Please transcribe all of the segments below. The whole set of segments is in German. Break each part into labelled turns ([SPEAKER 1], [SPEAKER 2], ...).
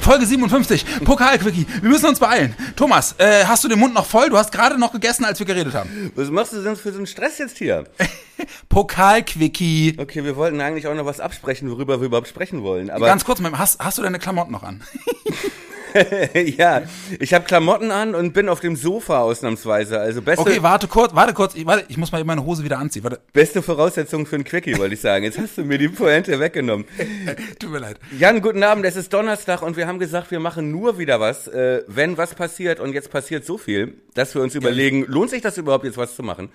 [SPEAKER 1] Folge 57, Pokalquickie. Wir müssen uns beeilen. Thomas, äh, hast du den Mund noch voll? Du hast gerade noch gegessen, als wir geredet haben.
[SPEAKER 2] Was machst du denn für so einen Stress jetzt hier?
[SPEAKER 1] Pokalquickie.
[SPEAKER 2] Okay, wir wollten eigentlich auch noch was absprechen, worüber wir überhaupt sprechen wollen. Aber
[SPEAKER 1] Ganz kurz, hast, hast du deine Klamotten noch an?
[SPEAKER 2] ja, ich habe Klamotten an und bin auf dem Sofa ausnahmsweise. Also beste,
[SPEAKER 1] Okay, warte kurz, warte kurz. Ich, warte, ich muss mal meine Hose wieder anziehen. Warte.
[SPEAKER 2] beste Voraussetzung für ein Quickie, wollte ich sagen. Jetzt hast du mir die Pointe weggenommen.
[SPEAKER 1] Tut mir leid.
[SPEAKER 2] Jan, guten Abend. Es ist Donnerstag und wir haben gesagt, wir machen nur wieder was, äh, wenn was passiert. Und jetzt passiert so viel, dass wir uns überlegen, lohnt sich das überhaupt jetzt was zu machen?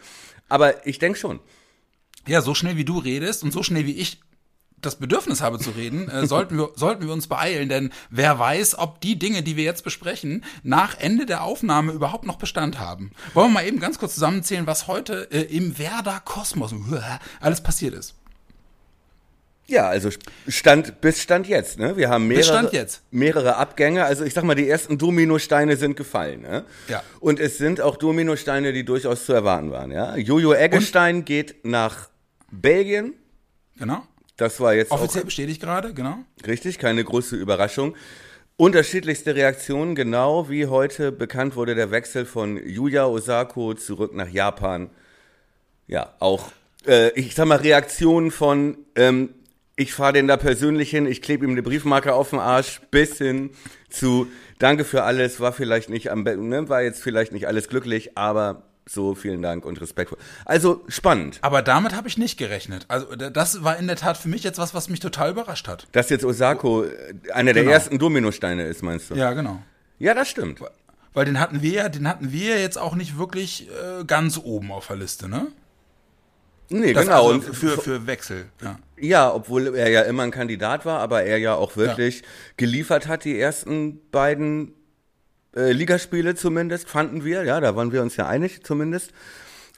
[SPEAKER 2] Aber ich denke schon.
[SPEAKER 1] Ja, so schnell wie du redest und so schnell wie ich das Bedürfnis habe zu reden, äh, sollten, wir, sollten wir uns beeilen, denn wer weiß, ob die Dinge, die wir jetzt besprechen, nach Ende der Aufnahme überhaupt noch Bestand haben. Wollen wir mal eben ganz kurz zusammenzählen, was heute äh, im Werder Kosmos alles passiert ist.
[SPEAKER 2] Ja, also Stand bis Stand jetzt, ne? Wir haben mehrere, mehrere Abgänge. Also ich sag mal, die ersten Dominosteine sind gefallen, ne?
[SPEAKER 1] Ja.
[SPEAKER 2] Und es sind auch Dominosteine, die durchaus zu erwarten waren, ja? Jojo Eggestein geht nach Belgien.
[SPEAKER 1] Genau.
[SPEAKER 2] Das war jetzt
[SPEAKER 1] Offiziell bestätigt gerade, genau.
[SPEAKER 2] richtig, keine große Überraschung. Unterschiedlichste Reaktionen, genau wie heute bekannt wurde der Wechsel von Yuya Osako zurück nach Japan. Ja, auch, äh, ich sag mal, Reaktionen von, ähm, ich fahre den da persönlich hin, ich klebe ihm eine Briefmarke auf den Arsch, bis hin zu, danke für alles, war vielleicht nicht am, ne, war jetzt vielleicht nicht alles glücklich, aber so, vielen Dank und Respekt. Also, spannend.
[SPEAKER 1] Aber damit habe ich nicht gerechnet. Also das war in der Tat für mich jetzt was, was mich total überrascht hat.
[SPEAKER 2] Dass jetzt Osako äh, einer der
[SPEAKER 1] Genau.
[SPEAKER 2] ersten Dominosteine ist, meinst du?
[SPEAKER 1] Ja, genau.
[SPEAKER 2] Ja, das stimmt.
[SPEAKER 1] Weil den hatten wir ja, den hatten wir jetzt auch nicht wirklich äh, ganz oben auf der Liste, ne?
[SPEAKER 2] Nee,
[SPEAKER 1] Das
[SPEAKER 2] genau.
[SPEAKER 1] Also für, für Wechsel. Ja.
[SPEAKER 2] Ja, obwohl er ja immer ein Kandidat war, aber er ja auch wirklich geliefert hat, die ersten beiden äh, Ligaspiele zumindest, fanden wir. Ja, da waren wir uns ja einig zumindest.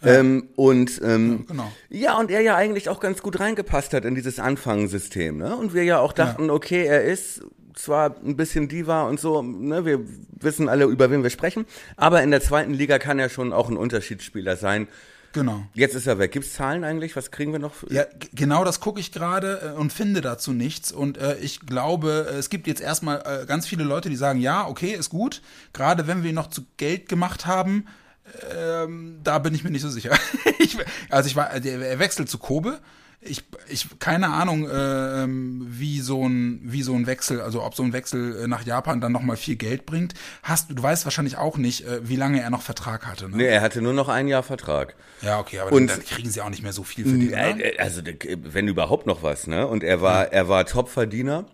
[SPEAKER 2] Ähm, und ähm,
[SPEAKER 1] Ja, genau.
[SPEAKER 2] ja, und er ja eigentlich auch ganz gut reingepasst hat in dieses Anfangssystem. Ne? Und wir ja auch dachten, okay, er ist zwar ein bisschen Diva und so, ne, wir wissen alle, über wen wir sprechen, aber in der zweiten Liga kann er schon auch ein Unterschiedsspieler sein.
[SPEAKER 1] Genau.
[SPEAKER 2] Jetzt ist er weg. Gibt's Zahlen eigentlich? Was kriegen wir noch?
[SPEAKER 1] Ja, genau das gucke ich gerade äh, und finde dazu nichts. Und äh, ich glaube, äh, es gibt jetzt erstmal äh, ganz viele Leute, die sagen, ja, okay, ist gut. Gerade wenn wir ihn noch zu Geld gemacht haben, ähm, da bin ich mir nicht so sicher. ich, also ich war, der, er wechselt zu Kobe. Ich, ich keine Ahnung, äh, ähm, wie so ein wie so ein Wechsel, also ob so ein Wechsel äh, nach Japan dann noch mal viel Geld bringt. Hast du, du weißt wahrscheinlich auch nicht, äh, wie lange er noch Vertrag hatte. Ne?
[SPEAKER 2] Nee, er hatte nur noch ein Jahr Vertrag.
[SPEAKER 1] Ja, okay, aber
[SPEAKER 2] Und-
[SPEAKER 1] dann, dann kriegen sie auch nicht mehr so viel für den. Oder?
[SPEAKER 2] äh, Also wenn überhaupt noch was, ne? Und er war, er war Topverdiener.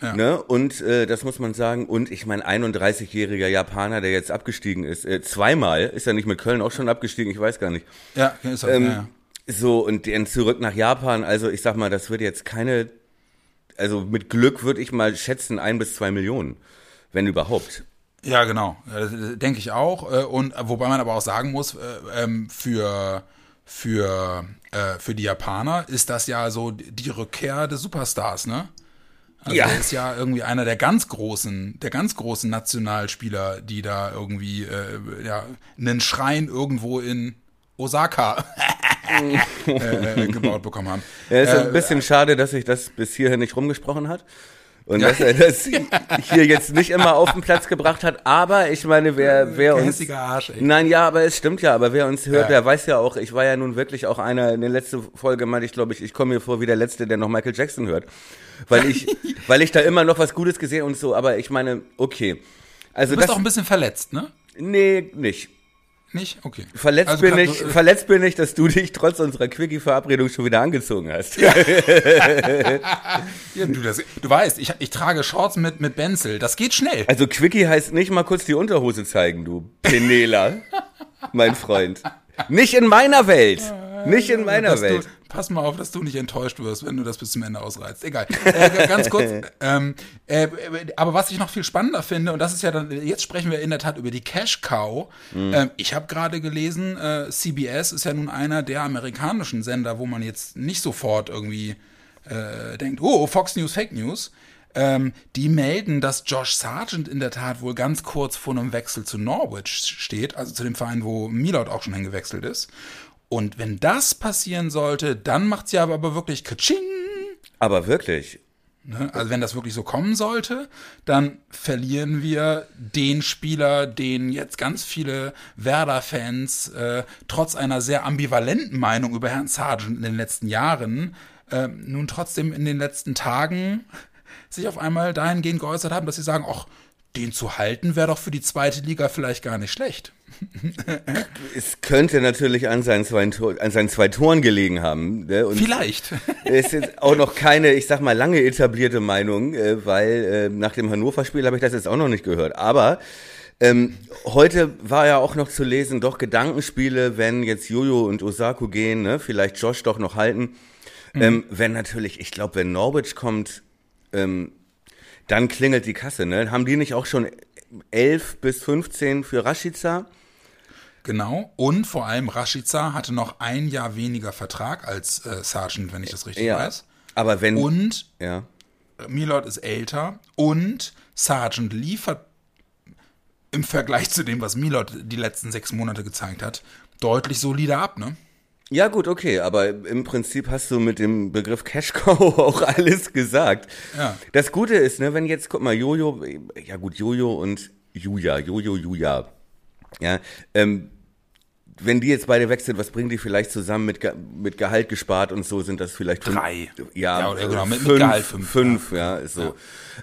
[SPEAKER 1] Ja.
[SPEAKER 2] Ne? Und äh, das muss man sagen. Und ich mein 31-jähriger Japaner, der jetzt abgestiegen ist, äh, zweimal ist er nicht mit Köln auch schon abgestiegen, ich weiß gar nicht.
[SPEAKER 1] Ja, ist das,
[SPEAKER 2] Ähm,
[SPEAKER 1] ja, ja.
[SPEAKER 2] So, und dann zurück nach Japan. Also ich sag mal, das wird jetzt keine, also mit Glück würde ich mal schätzen, ein bis zwei Millionen. Wenn überhaupt.
[SPEAKER 1] Ja, genau. Denke ich auch. Äh, Und äh, wobei man aber auch sagen muss, äh, ähm, für für für die Japaner ist das ja so die Rückkehr des Superstars, ne? Also
[SPEAKER 2] Ja.
[SPEAKER 1] der ist ja irgendwie einer der ganz großen, der ganz großen Nationalspieler, die da irgendwie äh, ja einen Schrein irgendwo in Osaka äh, äh, gebaut bekommen haben.
[SPEAKER 2] Ja, ist
[SPEAKER 1] Äh,
[SPEAKER 2] ein bisschen schade, dass sich das bis hierhin nicht rumgesprochen hat. Und dass er das hier jetzt nicht immer auf den Platz gebracht hat. Aber ich meine, wer, wer uns.
[SPEAKER 1] Arsch, ey.
[SPEAKER 2] Nein, ja, aber es stimmt ja. Aber wer uns hört,
[SPEAKER 1] Ja.
[SPEAKER 2] der weiß ja auch, ich war ja nun wirklich auch einer, in der letzten Folge meinte ich, glaube ich, ich komme mir vor wie der Letzte, der noch Michael Jackson hört. Weil ich, weil ich da immer noch was Gutes gesehen und so. Aber ich meine, okay. Also
[SPEAKER 1] Du bist
[SPEAKER 2] das,
[SPEAKER 1] auch ein bisschen verletzt, ne?
[SPEAKER 2] nee, nicht.
[SPEAKER 1] Nicht? Okay.
[SPEAKER 2] Verletzt
[SPEAKER 1] Also
[SPEAKER 2] bin ich, verletzt bin ich, dass du dich trotz unserer Quickie-Verabredung schon wieder angezogen hast.
[SPEAKER 1] Ja, du, das, du weißt, ich, ich trage Shorts mit, mit Benzel. Das geht schnell.
[SPEAKER 2] Also Quickie heißt nicht mal kurz die Unterhose zeigen, du Penela, mein Freund. Nicht in meiner Welt. Nicht in meiner
[SPEAKER 1] Dass
[SPEAKER 2] Welt.
[SPEAKER 1] Du, pass mal auf, dass du nicht enttäuscht wirst, wenn du das bis zum Ende ausreizt. Egal. Äh, ganz kurz. ähm, äh, aber was ich noch viel spannender finde, und das ist ja dann, jetzt sprechen wir in der Tat über die Cash Cow.
[SPEAKER 2] Mhm.
[SPEAKER 1] Ähm, ich habe gerade gelesen, äh, CBS ist ja nun einer der amerikanischen Sender, wo man jetzt nicht sofort irgendwie äh, denkt, oh, Fox News, Fake News, ähm, die melden, dass Josh Sargent in der Tat wohl ganz kurz vor einem Wechsel zu Norwich steht, also zu dem Verein, wo Milot auch schon hingewechselt ist. Und wenn das passieren sollte, dann macht sie aber, aber wirklich Kaching.
[SPEAKER 2] Aber wirklich.
[SPEAKER 1] Ne? Also wenn das wirklich so kommen sollte, dann verlieren wir den Spieler, den jetzt ganz viele Werder-Fans äh, trotz einer sehr ambivalenten Meinung über Herrn Sargent in den letzten Jahren äh, nun trotzdem in den letzten Tagen sich auf einmal dahingehend geäußert haben, dass sie sagen, ach, den zu halten wäre doch für die zweite Liga vielleicht gar nicht schlecht.
[SPEAKER 2] es könnte natürlich an seinen zwei, an seinen zwei Toren gelegen haben.
[SPEAKER 1] Ne? Und vielleicht.
[SPEAKER 2] Es ist auch noch keine, ich sag mal, lange etablierte Meinung, äh, weil äh, nach dem Hannover-Spiel habe ich das jetzt auch noch nicht gehört. Aber ähm, heute war ja auch noch zu lesen, doch Gedankenspiele, wenn jetzt Jojo und Osako gehen, ne? vielleicht Josh doch noch halten. Mhm. Ähm, wenn natürlich, ich glaube, wenn Norwich kommt, ähm, dann klingelt die Kasse. Ne? Haben die nicht auch schon 11 bis 15 für Rashica?
[SPEAKER 1] Genau. Und vor allem Rashica hatte noch ein Jahr weniger Vertrag als äh, Sargent, wenn ich das richtig
[SPEAKER 2] ja,
[SPEAKER 1] weiß.
[SPEAKER 2] Aber wenn.
[SPEAKER 1] Und
[SPEAKER 2] ja.
[SPEAKER 1] Milord ist älter und Sargent liefert im Vergleich zu dem, was Milord die letzten sechs Monate gezeigt hat, deutlich solider ab, ne?
[SPEAKER 2] Ja, gut, okay, aber im Prinzip hast du mit dem Begriff Cash Cow auch alles gesagt.
[SPEAKER 1] Ja.
[SPEAKER 2] Das Gute ist, ne, wenn jetzt, guck mal, Jojo, ja gut, Jojo und Juja, Jojo, Juja, ja, ähm, wenn die jetzt beide weg sind, was bringen die vielleicht zusammen mit, Ge mit Gehalt gespart und so sind das vielleicht
[SPEAKER 1] fünf, drei.
[SPEAKER 2] Ja,
[SPEAKER 1] ja oder genau, mit,
[SPEAKER 2] fünf,
[SPEAKER 1] mit Gehalt fünf.
[SPEAKER 2] Fünf, ja, ja so. Ja.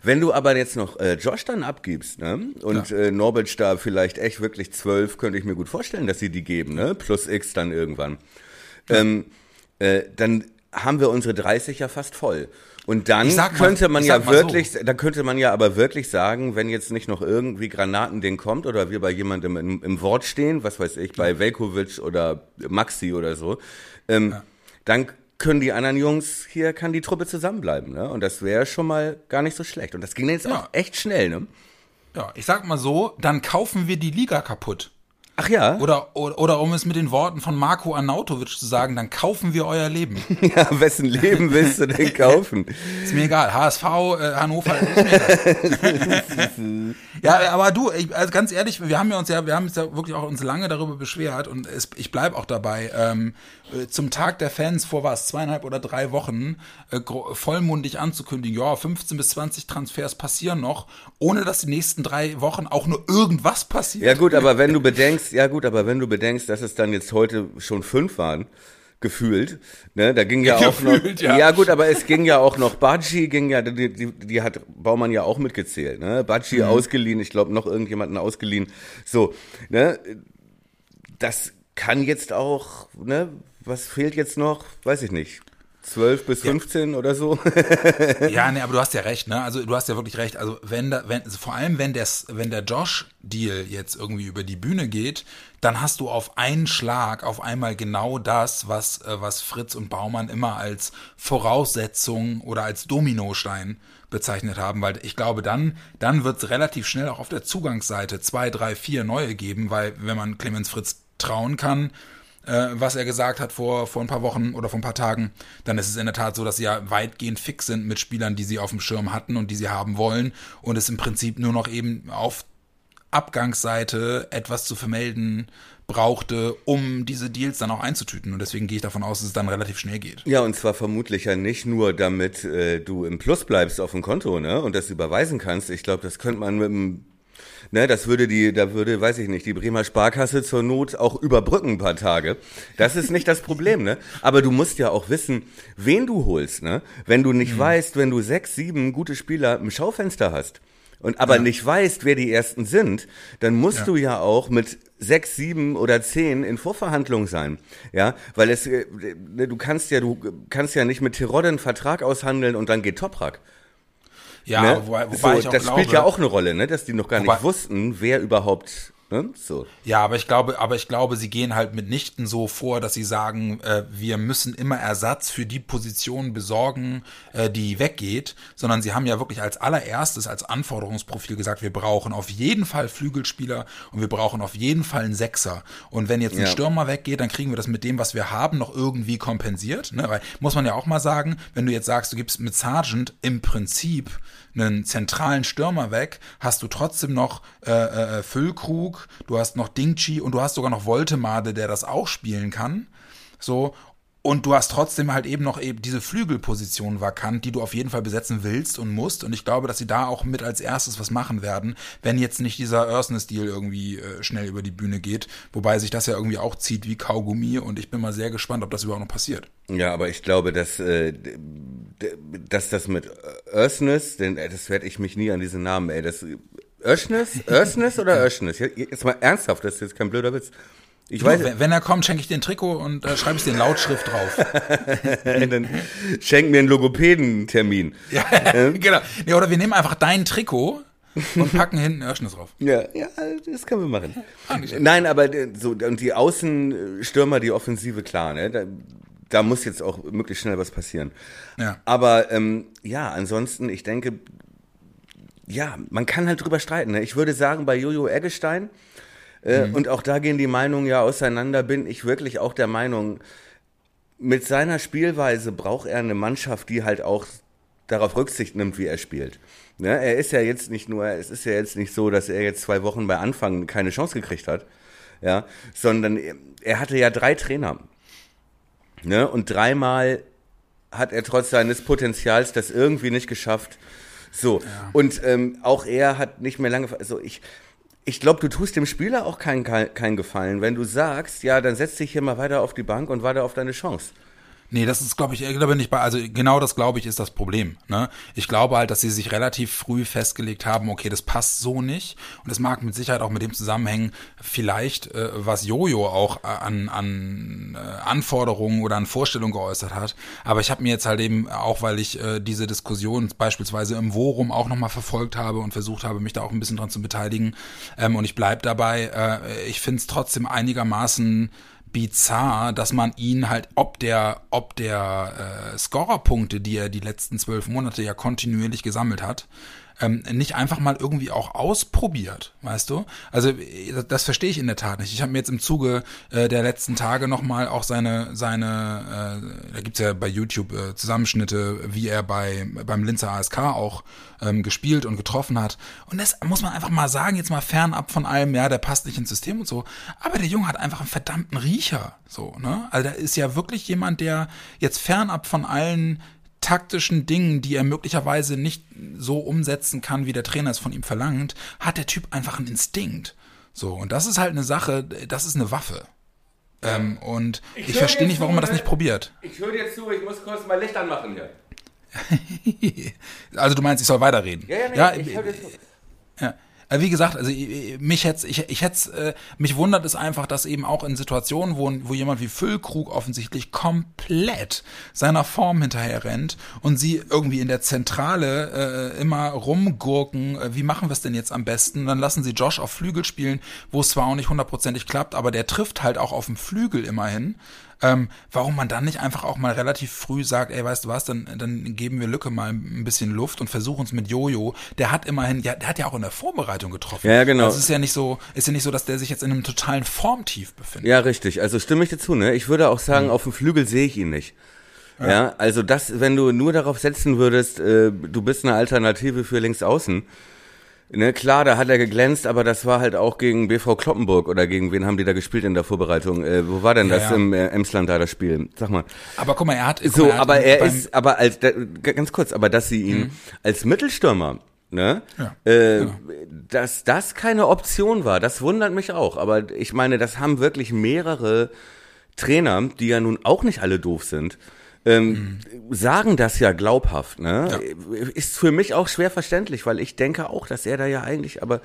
[SPEAKER 2] Wenn du aber jetzt noch äh, Josh dann abgibst, ne? Und äh, Norbert da vielleicht echt wirklich zwölf, könnte ich mir gut vorstellen, dass sie die geben, ne? Plus X dann irgendwann ähm, äh, dann haben wir unsere 30 ja fast voll. Und dann mal, könnte man ja wirklich, so. da könnte man ja aber wirklich sagen, wenn jetzt nicht noch irgendwie Granatending kommt oder wir bei jemandem im, im Wort stehen, was weiß ich, bei Velkovic oder Maxi oder so, ähm, ja. dann können die anderen Jungs, hier kann die Truppe zusammenbleiben, ne? Und das wäre schon mal gar nicht so schlecht. Und das ging jetzt ja. auch echt schnell, ne?
[SPEAKER 1] Ja, ich sag mal so, dann kaufen wir die Liga kaputt.
[SPEAKER 2] Ach ja.
[SPEAKER 1] Oder, oder, oder um es mit den Worten von Marco Arnautovic zu sagen, dann kaufen wir euer Leben.
[SPEAKER 2] ja, wessen Leben willst du denn kaufen?
[SPEAKER 1] ist mir egal. HSV, äh, Hannover, Ja, aber du, ich, also ganz ehrlich, wir haben ja uns ja, wir haben uns ja wirklich auch uns lange darüber beschwert und es, ich bleib auch dabei. Ähm, äh, zum Tag der Fans vor was, zweieinhalb oder drei Wochen, äh, vollmundig anzukündigen, ja, 15 bis 20 Transfers passieren noch, ohne dass die nächsten drei Wochen auch nur irgendwas passiert.
[SPEAKER 2] Ja gut, aber wenn du bedenkst, bedenkst, ja gut, aber wenn du bedenkst, dass es dann jetzt heute schon fünf waren, gefühlt, ne, da ging ja auch noch, ja. ja. gut, aber es ging ja auch noch, Baji ging ja, die, die, die hat Baumann ja auch mitgezählt, ne, Baji mhm. ausgeliehen, ich glaube noch irgendjemanden ausgeliehen, so, ne, das kann jetzt auch, ne, was fehlt jetzt noch, weiß ich nicht, 12 bis 15 ja. oder so.
[SPEAKER 1] ja, ne, aber du hast ja recht, ne? Also du hast ja wirklich recht. Also wenn da, wenn, also vor allem wenn der, wenn der Josh-Deal jetzt irgendwie über die Bühne geht, dann hast du auf einen Schlag auf einmal genau das, was, äh, was Fritz und Baumann immer als Voraussetzung oder als Dominostein bezeichnet haben, weil ich glaube, dann, dann wird es relativ schnell auch auf der Zugangsseite zwei, drei, vier neue geben, weil wenn man Clemens Fritz trauen kann, äh, was er gesagt hat vor, vor ein paar Wochen oder vor ein paar Tagen, dann ist es in der Tat so, dass sie ja weitgehend fix sind mit Spielern, die sie auf dem Schirm hatten und die sie haben wollen und es im Prinzip nur noch eben auf Abgangsseite etwas zu vermelden brauchte, um diese Deals dann auch einzutüten. Und deswegen gehe ich davon aus, dass es dann relativ schnell geht.
[SPEAKER 2] Ja, und zwar vermutlich ja nicht nur, damit äh, du im Plus bleibst auf dem Konto, ne? Und das überweisen kannst. Ich glaube, das könnte man mit einem Ne, das würde die, da würde, weiß ich nicht, die Bremer Sparkasse zur Not auch überbrücken ein paar Tage. Das ist nicht das Problem, ne? Aber du musst ja auch wissen, wen du holst, ne? Wenn du nicht mhm. weißt, wenn du sechs, sieben gute Spieler im Schaufenster hast und aber ja. nicht weißt, wer die ersten sind, dann musst ja. du ja auch mit sechs, sieben oder zehn in Vorverhandlung sein, ja, weil es, äh, du kannst ja, du kannst ja nicht mit Tirode einen Vertrag aushandeln und dann geht Toprak.
[SPEAKER 1] Ja, ne? wobei, wobei so, ich auch
[SPEAKER 2] das
[SPEAKER 1] glaube,
[SPEAKER 2] spielt ja auch eine Rolle, ne? dass die noch gar wobei, nicht wussten, wer überhaupt Ne? So.
[SPEAKER 1] Ja, aber ich glaube, aber ich glaube, sie gehen halt mitnichten so vor, dass sie sagen, äh, wir müssen immer Ersatz für die Position besorgen, äh, die weggeht, sondern sie haben ja wirklich als allererstes als Anforderungsprofil gesagt, wir brauchen auf jeden Fall Flügelspieler und wir brauchen auf jeden Fall einen Sechser. Und wenn jetzt ein
[SPEAKER 2] Ja.
[SPEAKER 1] Stürmer weggeht, dann kriegen wir das mit dem, was wir haben, noch irgendwie kompensiert. Ne? Weil muss man ja auch mal sagen, wenn du jetzt sagst, du gibst mit Sargent im Prinzip einen zentralen Stürmer weg, hast du trotzdem noch äh, äh, Füllkrug, du hast noch Dingchi und du hast sogar noch Voltemade, der das auch spielen kann. So. Und du hast trotzdem halt eben noch eben diese Flügelposition vakant, die du auf jeden Fall besetzen willst und musst. Und ich glaube, dass sie da auch mit als erstes was machen werden, wenn jetzt nicht dieser Ursnes-Deal irgendwie äh, schnell über die Bühne geht. Wobei sich das ja irgendwie auch zieht wie Kaugummi. Und ich bin mal sehr gespannt, ob das überhaupt noch passiert.
[SPEAKER 2] Ja, aber ich glaube, dass, äh, dass das mit Örsnes, denn äh, das werde ich mich nie an diesen Namen, ey, das Öschnes, Örsnes oder Öschnes? Jetzt mal ernsthaft, das ist jetzt kein blöder Witz. Ich weiß,
[SPEAKER 1] wenn, wenn er kommt, schenke ich dir ein Trikot und äh, schreibe ich dir in Lautschrift drauf.
[SPEAKER 2] dann schenk mir einen Logopädentermin.
[SPEAKER 1] ja, genau. Ja, oder wir nehmen einfach dein Trikot und packen hinten Örschnis drauf.
[SPEAKER 2] Ja, ja, das können wir machen. Nein, aber äh, so und die Außenstürmer, die Offensive, klar, ne? Da, da muss jetzt auch möglichst schnell was passieren.
[SPEAKER 1] Ja.
[SPEAKER 2] Aber ähm, ja, ansonsten, ich denke, ja, man kann halt drüber streiten. Ne? Ich würde sagen, bei Jojo Eggestein, äh, und auch da gehen die Meinungen ja auseinander, bin ich wirklich auch der Meinung, mit seiner Spielweise braucht er eine Mannschaft, die halt auch darauf Rücksicht nimmt, wie er spielt. Ne? Er ist ja jetzt nicht nur, es ist ja jetzt nicht so, dass er jetzt zwei Wochen bei Anfang keine Chance gekriegt hat, ja, sondern er hatte ja drei Trainer. Ne? Und dreimal hat er trotz seines Potenzials das irgendwie nicht geschafft. So. Und ähm, auch er hat nicht mehr lange. Also ich, ich glaube, du tust dem Spieler auch keinen kein Gefallen, wenn du sagst, ja, dann setz dich hier mal weiter auf die Bank und warte auf deine Chance.
[SPEAKER 1] Nee, das ist, glaube ich, ich glaube nicht bei, also genau das, glaube ich, ist das Problem. Ne? Ich glaube halt, dass sie sich relativ früh festgelegt haben, okay, das passt so nicht. Und es mag mit Sicherheit auch mit dem zusammenhängen, vielleicht, äh, was Jojo auch äh, an, an äh, Anforderungen oder an Vorstellungen geäußert hat. Aber ich habe mir jetzt halt eben, auch weil ich äh, diese Diskussion beispielsweise im Forum auch nochmal verfolgt habe und versucht habe, mich da auch ein bisschen dran zu beteiligen. Ähm, und ich bleib dabei, äh, ich finde es trotzdem einigermaßen bizarr, dass man ihn halt, ob der, ob der äh, Scorerpunkte, die er die letzten zwölf Monate ja kontinuierlich gesammelt hat, ähm, nicht einfach mal irgendwie auch ausprobiert, weißt du? Also äh, das, verstehe ich in der Tat nicht. Ich habe mir jetzt im Zuge äh, der letzten Tage nochmal auch seine, seine, äh, da gibt's ja bei YouTube äh, Zusammenschnitte, wie er bei beim Linzer ASK auch ähm, gespielt und getroffen hat. Und das muss man einfach mal sagen, jetzt mal fernab von allem, ja, der passt nicht ins System und so. Aber der Junge hat einfach einen verdammten Riecher, so, ne? Also da ist ja wirklich jemand, der jetzt fernab von allen taktischen Dingen, die er möglicherweise nicht so umsetzen kann, wie der Trainer es von ihm verlangt, hat der Typ einfach einen Instinkt. So, und das ist halt eine Sache, das ist eine Waffe. Ähm, und ich,
[SPEAKER 2] höre
[SPEAKER 1] verstehe nicht, warum man das nicht probiert.
[SPEAKER 2] Ich höre dir zu, ich muss kurz mal Licht anmachen hier.
[SPEAKER 1] Also du meinst, ich soll weiterreden?
[SPEAKER 2] Ja, ja, nee,
[SPEAKER 1] ja,
[SPEAKER 2] ich dir zu.
[SPEAKER 1] Ja. Äh, Wie gesagt, also äh, mich hätt's, ich, ich äh, mich wundert es einfach, dass eben auch in Situationen, wo, wo jemand wie Füllkrug offensichtlich komplett seiner Form hinterher rennt und sie irgendwie in der Zentrale äh, immer rumgurken, äh, wie machen wir es denn jetzt am besten? Dann lassen sie Josh auf Flügel spielen, wo es zwar auch nicht hundertprozentig klappt, aber der trifft halt auch auf dem Flügel immerhin. Ähm, warum man dann nicht einfach auch mal relativ früh sagt, ey, weißt du was, dann, dann geben wir Lücke mal ein bisschen Luft und versuchen es mit Jojo. Der hat immerhin, ja, der hat ja auch in der Vorbereitung getroffen.
[SPEAKER 2] Ja, genau.
[SPEAKER 1] Also es ist ja nicht so, ist ja nicht so, dass der sich jetzt in einem totalen Formtief befindet.
[SPEAKER 2] Ja, richtig. Also stimme ich dir zu, ne? Ich würde auch sagen, auf dem Flügel sehe ich ihn nicht. Ja. also das, wenn du nur darauf setzen würdest, äh, du bist eine Alternative für links außen. Ne, klar, da hat er geglänzt, aber das war halt auch gegen BV Kloppenburg oder gegen wen haben die da gespielt in der Vorbereitung? Äh, wo war denn
[SPEAKER 1] Ja,
[SPEAKER 2] das
[SPEAKER 1] ja.
[SPEAKER 2] im äh, Emsland da das Spiel? Sag mal.
[SPEAKER 1] Aber guck mal, er hat,
[SPEAKER 2] So,
[SPEAKER 1] mal, hat
[SPEAKER 2] aber er
[SPEAKER 1] beim-
[SPEAKER 2] ist, aber als da, ganz kurz, aber dass sie ihn als Mittelstürmer, ne,
[SPEAKER 1] Ja,
[SPEAKER 2] äh,
[SPEAKER 1] genau.
[SPEAKER 2] dass das keine Option war, das wundert mich auch. Aber ich meine, das haben wirklich mehrere Trainer, die ja nun auch nicht alle doof sind, ähm, sagen das ja glaubhaft, ne? Ist für mich auch schwer verständlich, weil ich denke auch, dass er da ja eigentlich, aber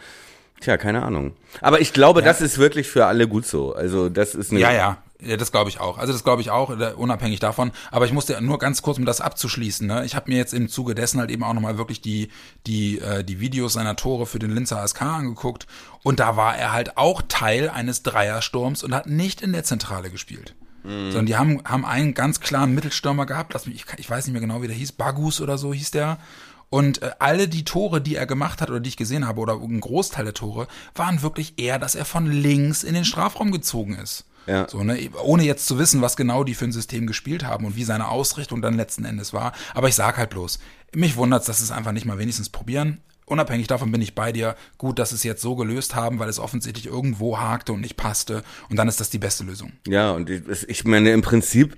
[SPEAKER 2] Tja, keine Ahnung. Aber ich glaube, das ist wirklich für alle gut so. Also das ist eine
[SPEAKER 1] Ja, ja. Ja, das glaube ich auch. Also das glaube ich auch, äh, unabhängig davon. Aber ich musste nur ganz kurz, um das abzuschließen. Ne? Ich habe mir jetzt im Zuge dessen halt eben auch nochmal wirklich die, die, äh, die Videos seiner Tore für den Linzer ASK angeguckt. Und da war er halt auch Teil eines Dreiersturms und hat nicht in der Zentrale gespielt. Mhm. Sondern die haben, haben einen ganz klaren Mittelstürmer gehabt. Lass mich, ich, ich weiß nicht mehr genau, wie der hieß. Bagus oder so hieß der. Und äh, alle die Tore, die er gemacht hat oder die ich gesehen habe, oder ein Großteil der Tore, waren wirklich eher, dass er von links in den Strafraum gezogen ist. Ja. So, ne? Ohne jetzt zu wissen, was genau die für ein System gespielt haben und wie seine Ausrichtung dann letzten Endes war. Aber ich sag halt bloß, mich wundert's, dass es einfach nicht mal wenigstens probieren. Unabhängig davon bin ich bei dir. Gut, dass es jetzt so gelöst haben, weil es offensichtlich irgendwo hakte und nicht passte. Und dann ist das die beste Lösung.
[SPEAKER 2] Ja, und ich meine, im Prinzip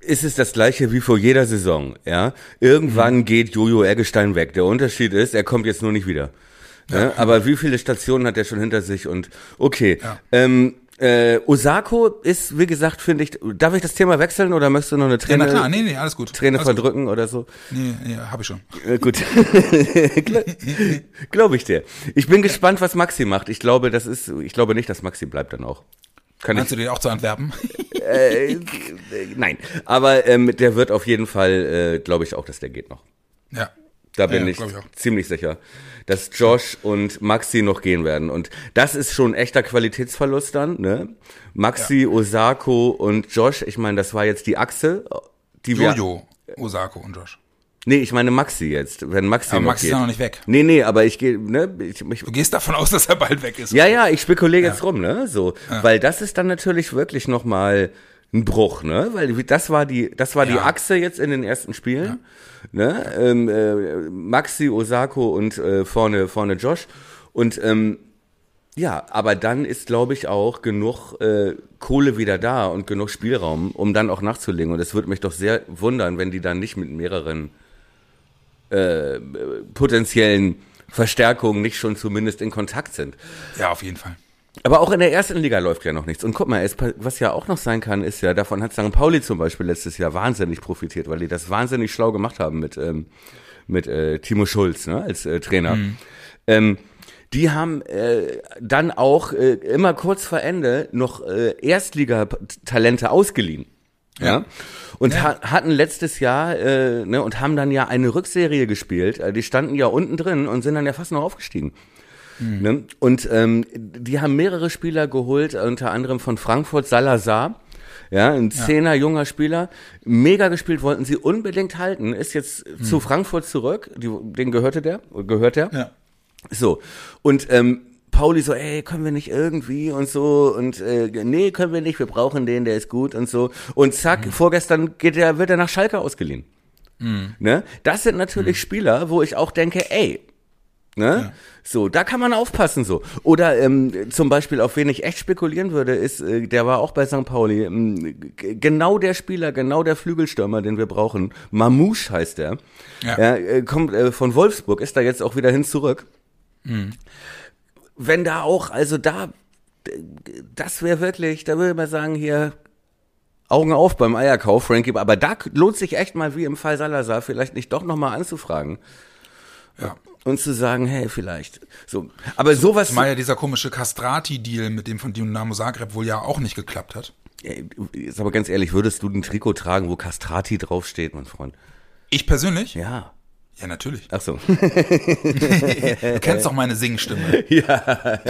[SPEAKER 2] ist es das gleiche wie vor jeder Saison. Ja, irgendwann mhm. geht Jojo Eggestein weg. Der Unterschied ist, er kommt jetzt nur nicht wieder. Ja. ja aber wie viele Stationen hat er schon hinter sich? Und okay, ja. ähm, äh, Osako ist, wie gesagt, finde ich, darf ich das Thema wechseln oder möchtest du noch eine Träne?
[SPEAKER 1] Ja, na klar, nee, nee, alles gut.
[SPEAKER 2] Träne
[SPEAKER 1] alles
[SPEAKER 2] verdrücken gut. oder so?
[SPEAKER 1] Nee, nee, hab ich schon.
[SPEAKER 2] Äh, gut. glaube ich dir. Ich bin gespannt, was Maxi macht. Ich glaube, das ist, ich glaube nicht, dass Maxi bleibt dann auch.
[SPEAKER 1] Kann ich, du den auch zu Antwerpen?
[SPEAKER 2] äh, nein, aber ähm, der wird auf jeden Fall, äh, glaube ich auch, dass der geht noch.
[SPEAKER 1] Ja.
[SPEAKER 2] Da bin ja, ich, ich ziemlich sicher, dass Josh und Maxi noch gehen werden. Und das ist schon echter Qualitätsverlust dann. Ne? Maxi, ja. Osako und Josh, ich meine, das war jetzt die Achse. Die
[SPEAKER 1] Jojo, Osako und Josh.
[SPEAKER 2] Nee, ich meine Maxi jetzt, wenn Maxi
[SPEAKER 1] aber
[SPEAKER 2] noch
[SPEAKER 1] Maxi
[SPEAKER 2] geht.
[SPEAKER 1] ist noch nicht weg.
[SPEAKER 2] Nee, nee, aber ich gehe, ne, ich, ich,
[SPEAKER 1] Du gehst davon aus, dass er bald weg ist.
[SPEAKER 2] Ja, ja, ich spekuliere ja. jetzt rum, ne, so, ja. weil das ist dann natürlich wirklich noch mal ein Bruch, ne, weil das war die, das war ja. die Achse jetzt in den ersten Spielen, ne, ähm, äh, Maxi, Osako und äh, vorne vorne Josh und ähm, ja, aber dann ist, glaube ich, auch genug äh, Kohle wieder da und genug Spielraum, um dann auch nachzulegen. Und es würde mich doch sehr wundern, wenn die dann nicht mit mehreren äh, potenziellen Verstärkungen nicht schon zumindest in Kontakt sind.
[SPEAKER 1] Ja, auf jeden Fall.
[SPEAKER 2] Aber auch in der ersten Liga läuft ja noch nichts. Und guck mal, es, was ja auch noch sein kann, ist ja, davon hat St. Pauli zum Beispiel letztes Jahr wahnsinnig profitiert, weil die das wahnsinnig schlau gemacht haben mit, ähm, mit äh, Timo Schulz ne, als äh, Trainer. Mhm. Ähm, die haben äh, dann auch äh, immer kurz vor Ende noch äh, Erstligatalente ausgeliehen. Ja. ja. Und ja. Ha hatten letztes Jahr, äh, ne, und haben dann ja eine Rückserie gespielt. Äh, die standen ja unten drin und sind dann ja fast noch aufgestiegen. Mhm. Ne? Und ähm, die haben mehrere Spieler geholt, unter anderem von Frankfurt Salazar. Ja, ein Zehner ja. junger Spieler, mega gespielt, wollten sie unbedingt halten, ist jetzt mhm. zu Frankfurt zurück, die, den gehörte der, gehört der. Ja. So, und ähm, Pauli so, ey, können wir nicht irgendwie und so und äh, nee, können wir nicht, wir brauchen den, der ist gut und so. Und zack, mhm. vorgestern geht er, wird er nach Schalke ausgeliehen. Mhm. Ne? Das sind natürlich mhm. Spieler, wo ich auch denke, ey, ne? Ja. So, da kann man aufpassen so. Oder ähm, zum Beispiel, auf wen ich echt spekulieren würde, ist, äh, der war auch bei St. Pauli, ähm, genau der Spieler, genau der Flügelstürmer, den wir brauchen. Mamouche heißt der. Ja. Er äh, kommt äh, von Wolfsburg, ist da jetzt auch wieder hin zurück. Mhm wenn da auch, also da, das wäre wirklich, da würde man sagen, hier, Augen auf beim Eierkauf, Frankie, aber da lohnt sich echt mal, wie im Fall Salazar, vielleicht nicht doch nochmal anzufragen. Ja. Und zu sagen, hey, vielleicht. So. Aber so, sowas.
[SPEAKER 1] Zumal ja dieser komische Castrati-Deal mit dem von Dynamo Zagreb wohl ja auch nicht geklappt hat.
[SPEAKER 2] Ist aber ganz ehrlich, würdest du ein Trikot tragen, wo Castrati draufsteht, mein Freund?
[SPEAKER 1] Ich persönlich?
[SPEAKER 2] Ja.
[SPEAKER 1] Ja, natürlich.
[SPEAKER 2] Ach so.
[SPEAKER 1] du kennst doch meine Singstimme.
[SPEAKER 2] Ja.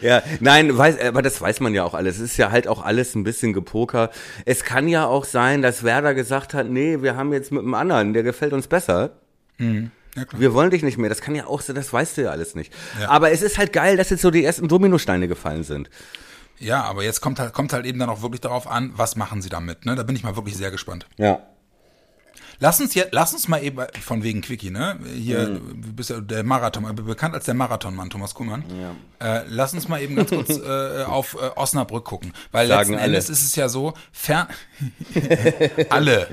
[SPEAKER 2] ja, nein, weiß, aber das weiß man ja auch alles. Es ist ja halt auch alles ein bisschen gepoker. Es kann ja auch sein, dass Werder gesagt hat, nee, wir haben jetzt mit einem anderen, der gefällt uns besser. Mhm. Ja, wir wollen dich nicht mehr. Das kann ja auch sein, das weißt du ja alles nicht. Ja. Aber es ist halt geil, dass jetzt so die ersten Dominosteine gefallen sind.
[SPEAKER 1] Ja, aber jetzt kommt halt, kommt halt eben dann auch wirklich darauf an, was machen sie damit, ne? Da bin ich mal wirklich sehr gespannt.
[SPEAKER 2] Ja.
[SPEAKER 1] Lass uns jetzt, lass uns mal eben von wegen Quickie, ne? Hier, mhm. du bist ja der Marathon, bekannt als der Marathonmann, Thomas Kuhlmann. Ja. Äh, lass uns mal eben ganz kurz äh, auf äh, Osnabrück gucken, weil
[SPEAKER 2] Sagen
[SPEAKER 1] letzten alle. Endes ist es ja so, fern alle.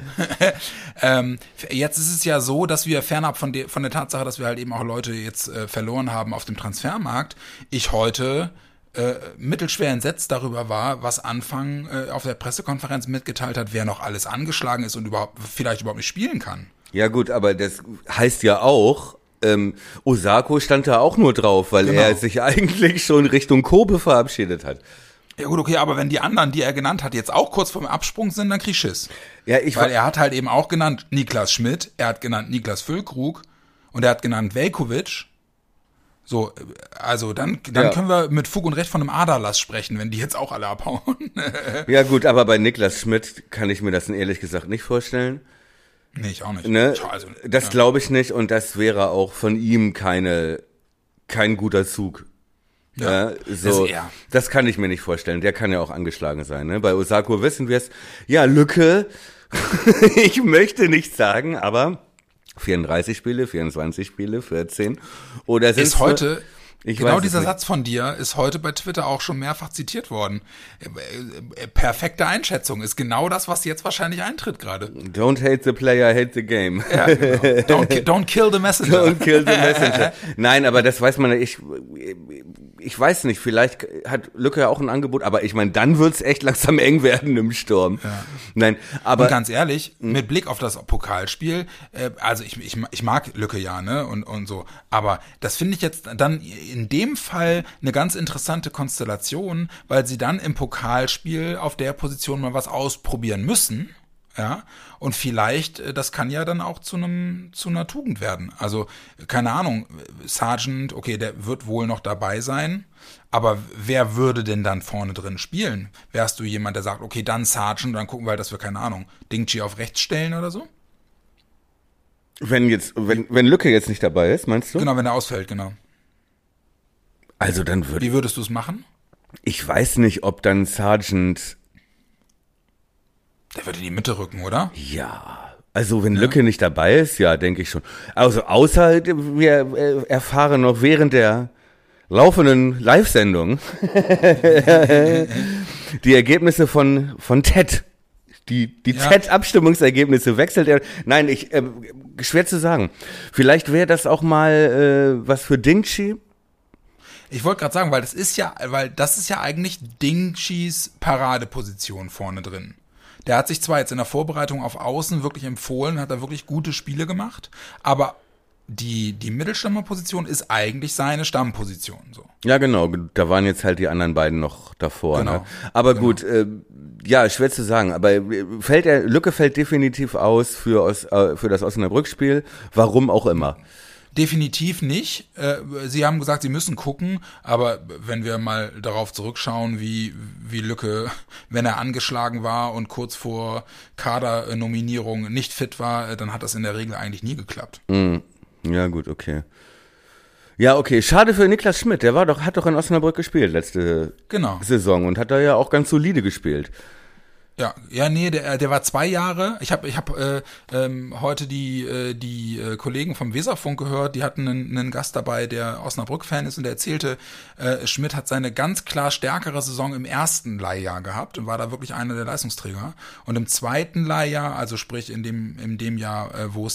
[SPEAKER 1] ähm, jetzt ist es ja so, dass wir fernab von der von der Tatsache, dass wir halt eben auch Leute jetzt äh, verloren haben auf dem Transfermarkt, ich heute äh, mittelschwer entsetzt darüber war, was Anfang äh, auf der Pressekonferenz mitgeteilt hat, wer noch alles angeschlagen ist und überhaupt vielleicht überhaupt nicht spielen kann.
[SPEAKER 2] Ja gut, aber das heißt ja auch, ähm, Osako stand da auch nur drauf, weil genau. er sich eigentlich schon Richtung Kobe verabschiedet hat.
[SPEAKER 1] Ja gut, okay, aber wenn die anderen, die er genannt hat, jetzt auch kurz vorm Absprung sind, dann krieg ich Schiss.
[SPEAKER 2] Ja, ich
[SPEAKER 1] Weil er hat halt eben auch genannt Niklas Schmidt, er hat genannt Niklas Füllkrug und er hat genannt Velkovic. So, also dann, dann
[SPEAKER 2] Ja.
[SPEAKER 1] können wir mit Fug und Recht von einem Aderlass sprechen, wenn die jetzt auch alle abhauen.
[SPEAKER 2] ja gut, aber bei Niklas Schmidt kann ich mir das ehrlich gesagt nicht vorstellen.
[SPEAKER 1] nee, ich auch nicht.
[SPEAKER 2] Ne?
[SPEAKER 1] Also,
[SPEAKER 2] Das
[SPEAKER 1] ja.
[SPEAKER 2] glaube ich nicht und das wäre auch von ihm keine, kein guter Zug. Ja, so,
[SPEAKER 1] das- ja.
[SPEAKER 2] das kann ich mir nicht vorstellen. Der kann ja auch angeschlagen sein. Ne? Bei Osako wissen wir es. Ja, Lücke. ich möchte nicht sagen, aber 34 Spiele, 24 Spiele, 14 oder sind
[SPEAKER 1] ist heute,
[SPEAKER 2] Ich
[SPEAKER 1] genau dieser
[SPEAKER 2] nicht.
[SPEAKER 1] Satz von dir ist heute bei Twitter auch schon mehrfach zitiert worden. Äh, äh, Perfekte Einschätzung ist genau das, was jetzt wahrscheinlich eintritt gerade.
[SPEAKER 2] Don't hate the player, hate the game.
[SPEAKER 1] Ja, genau. don't, don't kill the messenger.
[SPEAKER 2] Don't kill the messenger. Nein, aber das weiß man, ich, ich weiß nicht, vielleicht hat Lücke ja auch ein Angebot, aber ich meine, dann wird's echt langsam eng werden im Sturm. Nein, aber
[SPEAKER 1] Und ganz ehrlich, mit Blick auf das Pokalspiel, äh, also ich, ich, ich mag Lücke ja, ne, und, und so, aber das finde ich jetzt dann in dem Fall eine ganz interessante Konstellation, weil sie dann im Pokalspiel auf der Position mal was ausprobieren müssen, ja, und vielleicht, äh, das kann ja dann auch zu einem, zu einer Tugend werden. Also, keine Ahnung, Sergeant, okay, der wird wohl noch dabei sein, aber wer würde denn dann vorne drin spielen? Wärst du jemand, der sagt, okay, dann Sergeant, dann gucken wir halt, dass wir, keine Ahnung, Dingchi auf rechts stellen oder so?
[SPEAKER 2] wenn jetzt, wenn, wenn Lücke jetzt nicht dabei ist, meinst du?
[SPEAKER 1] Genau, wenn er ausfällt, genau.
[SPEAKER 2] Also dann würde
[SPEAKER 1] Wie würdest du es machen?
[SPEAKER 2] ich weiß nicht, ob dann Sergeant,
[SPEAKER 1] Der würde in die Mitte rücken, oder?
[SPEAKER 2] ja, also wenn Lücke nicht dabei ist, ja, denke ich schon. Also außer wir äh, erfahren noch während der laufenden Live-Sendung die Ergebnisse von, von TED. Die, die
[SPEAKER 1] Ja.
[SPEAKER 2] TED-Abstimmungsergebnisse wechselt er. Nein, ich, äh, schwer zu sagen. Vielleicht wäre das auch mal äh, was für Dingchi.
[SPEAKER 1] Ich wollte gerade sagen, weil das ist ja, weil das ist ja eigentlich Dingchis Paradeposition vorne drin. Der hat sich zwar jetzt in der Vorbereitung auf Außen wirklich empfohlen, hat da wirklich gute Spiele gemacht, aber die, die Mittelstürmerposition ist eigentlich seine Stammposition, so.
[SPEAKER 2] Ja, genau. Da waren jetzt halt die anderen beiden noch davor.
[SPEAKER 1] Genau.
[SPEAKER 2] Ne? Aber gut, äh, ja, schwer zu sagen. Aber äh, fällt er, Lücke fällt definitiv aus für, Os, äh, für das Osnabrück-Spiel. Warum auch immer.
[SPEAKER 1] Definitiv nicht. Äh, Sie haben gesagt, Sie müssen gucken, aber wenn wir mal darauf zurückschauen, wie, wie Lücke, wenn er angeschlagen war und kurz vor Kadernominierung nicht fit war, äh, dann hat das in der Regel eigentlich nie geklappt.
[SPEAKER 2] Ja, gut, okay. Ja, okay. Schade für Niklas Schmidt. Der war doch, hat doch in Osnabrück gespielt letzte
[SPEAKER 1] Genau.
[SPEAKER 2] Saison und hat da ja auch ganz solide gespielt.
[SPEAKER 1] Ja, ja, nee, der, der war zwei Jahre. Ich habe ich hab, äh, ähm, heute die, äh, die äh, Kollegen vom Weserfunk gehört, die hatten einen, einen Gast dabei, der Osnabrück-Fan ist und der erzählte, äh, Schmidt hat seine ganz klar stärkere Saison im ersten Leihjahr gehabt und war da wirklich einer der Leistungsträger. Und im zweiten Leihjahr, also sprich in dem, in dem Jahr, äh, wo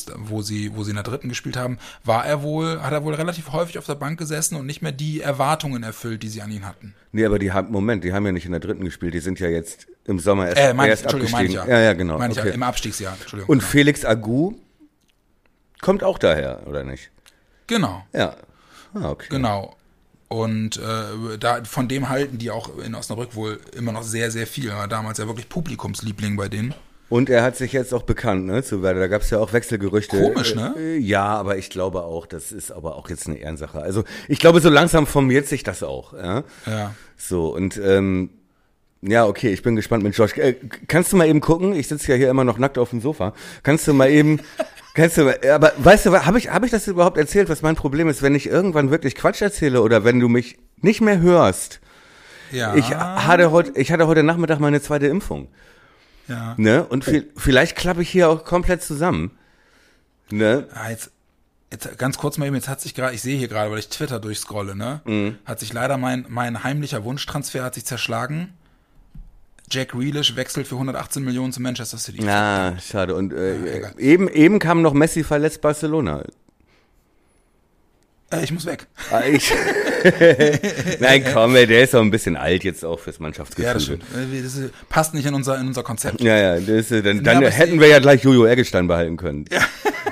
[SPEAKER 1] sie, wo sie in der dritten gespielt haben, war er wohl, hat er wohl relativ häufig auf der Bank gesessen und nicht mehr die Erwartungen erfüllt, die sie an ihn hatten.
[SPEAKER 2] Nee, aber die haben, Moment, die haben ja nicht in der dritten gespielt. Die sind ja jetzt im Sommer erst,
[SPEAKER 1] Äh, meine ich,
[SPEAKER 2] erst
[SPEAKER 1] Entschuldigung,
[SPEAKER 2] abgestiegen.
[SPEAKER 1] ich ja.
[SPEAKER 2] ja, ja, genau.
[SPEAKER 1] Meine ich
[SPEAKER 2] okay.
[SPEAKER 1] ja, im Abstiegsjahr, Entschuldigung.
[SPEAKER 2] Und
[SPEAKER 1] genau.
[SPEAKER 2] Felix Agu kommt auch daher, oder nicht?
[SPEAKER 1] genau.
[SPEAKER 2] Ja. Ah, okay.
[SPEAKER 1] Genau. Und äh, da, von dem halten die auch in Osnabrück wohl immer noch sehr, sehr viel. Er war damals ja wirklich Publikumsliebling bei denen.
[SPEAKER 2] Und er hat sich jetzt auch bekannt, ne, zu Werder. Da gab es ja auch Wechselgerüchte.
[SPEAKER 1] Komisch, ne?
[SPEAKER 2] Äh, Ja, aber ich glaube auch, das ist aber auch jetzt eine Ehrensache. Also ich glaube, so langsam formiert sich das auch. Ja.
[SPEAKER 1] Ja.
[SPEAKER 2] So, und ähm, ja, okay, ich bin gespannt mit Josh. Äh, kannst du mal eben gucken? Ich sitze ja hier immer noch nackt auf dem Sofa. Kannst du mal eben. Kannst du, mal- aber weißt du, habe ich, hab ich das überhaupt erzählt, was mein Problem ist, wenn ich irgendwann wirklich Quatsch erzähle oder wenn du mich nicht mehr hörst?
[SPEAKER 1] Ja.
[SPEAKER 2] Ich hatte heute, ich hatte heute Nachmittag meine zweite Impfung.
[SPEAKER 1] ja.
[SPEAKER 2] Ne? Und vi- vielleicht klappe ich hier auch komplett zusammen. Ne?
[SPEAKER 1] Ah, jetzt, jetzt ganz kurz mal eben, jetzt hat sich gerade, ich sehe hier gerade, weil ich Twitter durchscrolle, ne?
[SPEAKER 2] Mhm.
[SPEAKER 1] Hat sich leider mein, mein heimlicher Wunschtransfer hat sich zerschlagen. Jack Grealish wechselt für 118 Millionen zu Manchester City.
[SPEAKER 2] Ah, schade. Und äh,
[SPEAKER 1] egal.
[SPEAKER 2] eben, eben kam noch Messi verletzt Barcelona.
[SPEAKER 1] Äh, ich muss weg.
[SPEAKER 2] Ah, ich Nein, komm, der ist auch ein bisschen alt jetzt auch fürs Mannschaftsgefüge.
[SPEAKER 1] Ja, das stimmt. Äh, Das äh, passt nicht in unser, in unser Konzept.
[SPEAKER 2] Ja, ja, das, äh, dann,
[SPEAKER 1] Ja,
[SPEAKER 2] dann
[SPEAKER 1] ich
[SPEAKER 2] hätten wir ja gleich Jojo Eggestein behalten können.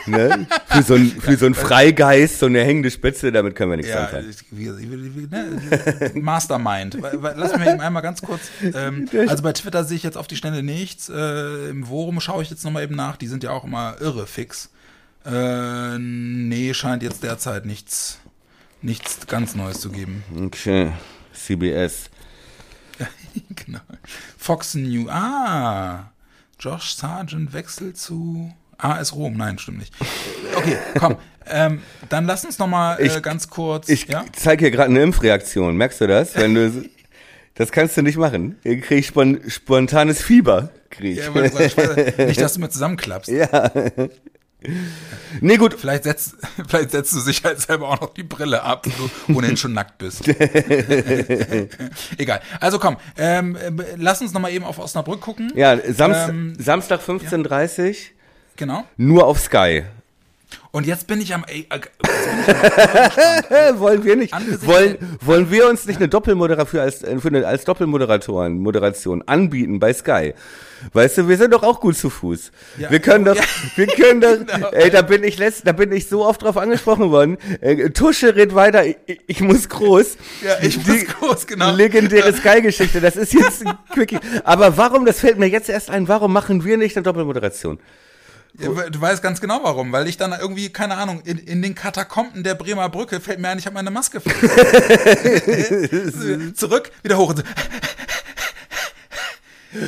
[SPEAKER 2] Ne? Für so ein, für so ein Freigeist, so eine hängende Spitze, damit können wir nichts
[SPEAKER 1] Ja,
[SPEAKER 2] anfangen.
[SPEAKER 1] wie, wie, ne? Mastermind. Lass mich eben einmal ganz kurz. Ähm, also bei Twitter sehe ich jetzt auf die Schnelle nichts. Äh, Im Forum schaue ich jetzt nochmal eben nach. Die sind ja auch immer irre fix. Äh, nee, scheint jetzt derzeit nichts, nichts ganz Neues zu geben.
[SPEAKER 2] Okay, CBS.
[SPEAKER 1] genau. Fox News. Ah, Josh Sargent wechselt zu AS Rom. Nein, stimmt nicht. Okay, komm. Ähm, dann lass uns noch mal äh,
[SPEAKER 2] Ich-
[SPEAKER 1] ganz kurz.
[SPEAKER 2] Ich
[SPEAKER 1] ja?
[SPEAKER 2] zeige hier gerade eine Impfreaktion. Merkst du das? Wenn du, das kannst du nicht machen. Hier krieg ich spon spontanes Fieber. Krieg.
[SPEAKER 1] Ja, ich sagen, nicht, dass du mir zusammenklappst.
[SPEAKER 2] Ja. Nee, gut.
[SPEAKER 1] Vielleicht setzt, vielleicht setzt du sicherheitshalber auch noch die Brille ab, wenn du ohnehin schon nackt bist. Egal. Also komm, ähm, äh, lass uns noch mal eben auf Osnabrück gucken.
[SPEAKER 2] Ja, Samst
[SPEAKER 1] Ähm,
[SPEAKER 2] Samstag 15.30
[SPEAKER 1] Genau.
[SPEAKER 2] nur auf Sky.
[SPEAKER 1] Und jetzt bin ich am. Äh, am
[SPEAKER 2] wollen wir nicht.
[SPEAKER 1] Angesichts
[SPEAKER 2] Wollen, wollen wir uns nicht eine Doppelmoderation als, äh, für eine, als Doppelmoderatoren Moderation anbieten bei Sky? Weißt du, wir sind doch auch gut zu Fuß.
[SPEAKER 1] Ja.
[SPEAKER 2] Wir können doch,
[SPEAKER 1] Ja.
[SPEAKER 2] wir können doch,
[SPEAKER 1] Genau.
[SPEAKER 2] ey, da bin ich letzt, da bin ich so oft drauf angesprochen worden. Äh, Tusche red weiter, ich, ich muss groß.
[SPEAKER 1] Ja, ich muss groß, genau.
[SPEAKER 2] Legendäre Sky-Geschichte, das ist jetzt ein Quickie. Aber warum, das fällt mir jetzt erst ein, warum machen wir nicht eine Doppelmoderation?
[SPEAKER 1] Du weißt ganz genau warum, weil ich dann irgendwie, keine Ahnung, in, in den Katakomben der Bremer Brücke fällt mir ein, ich habe meine Maske vergessen. Zurück, wieder hoch.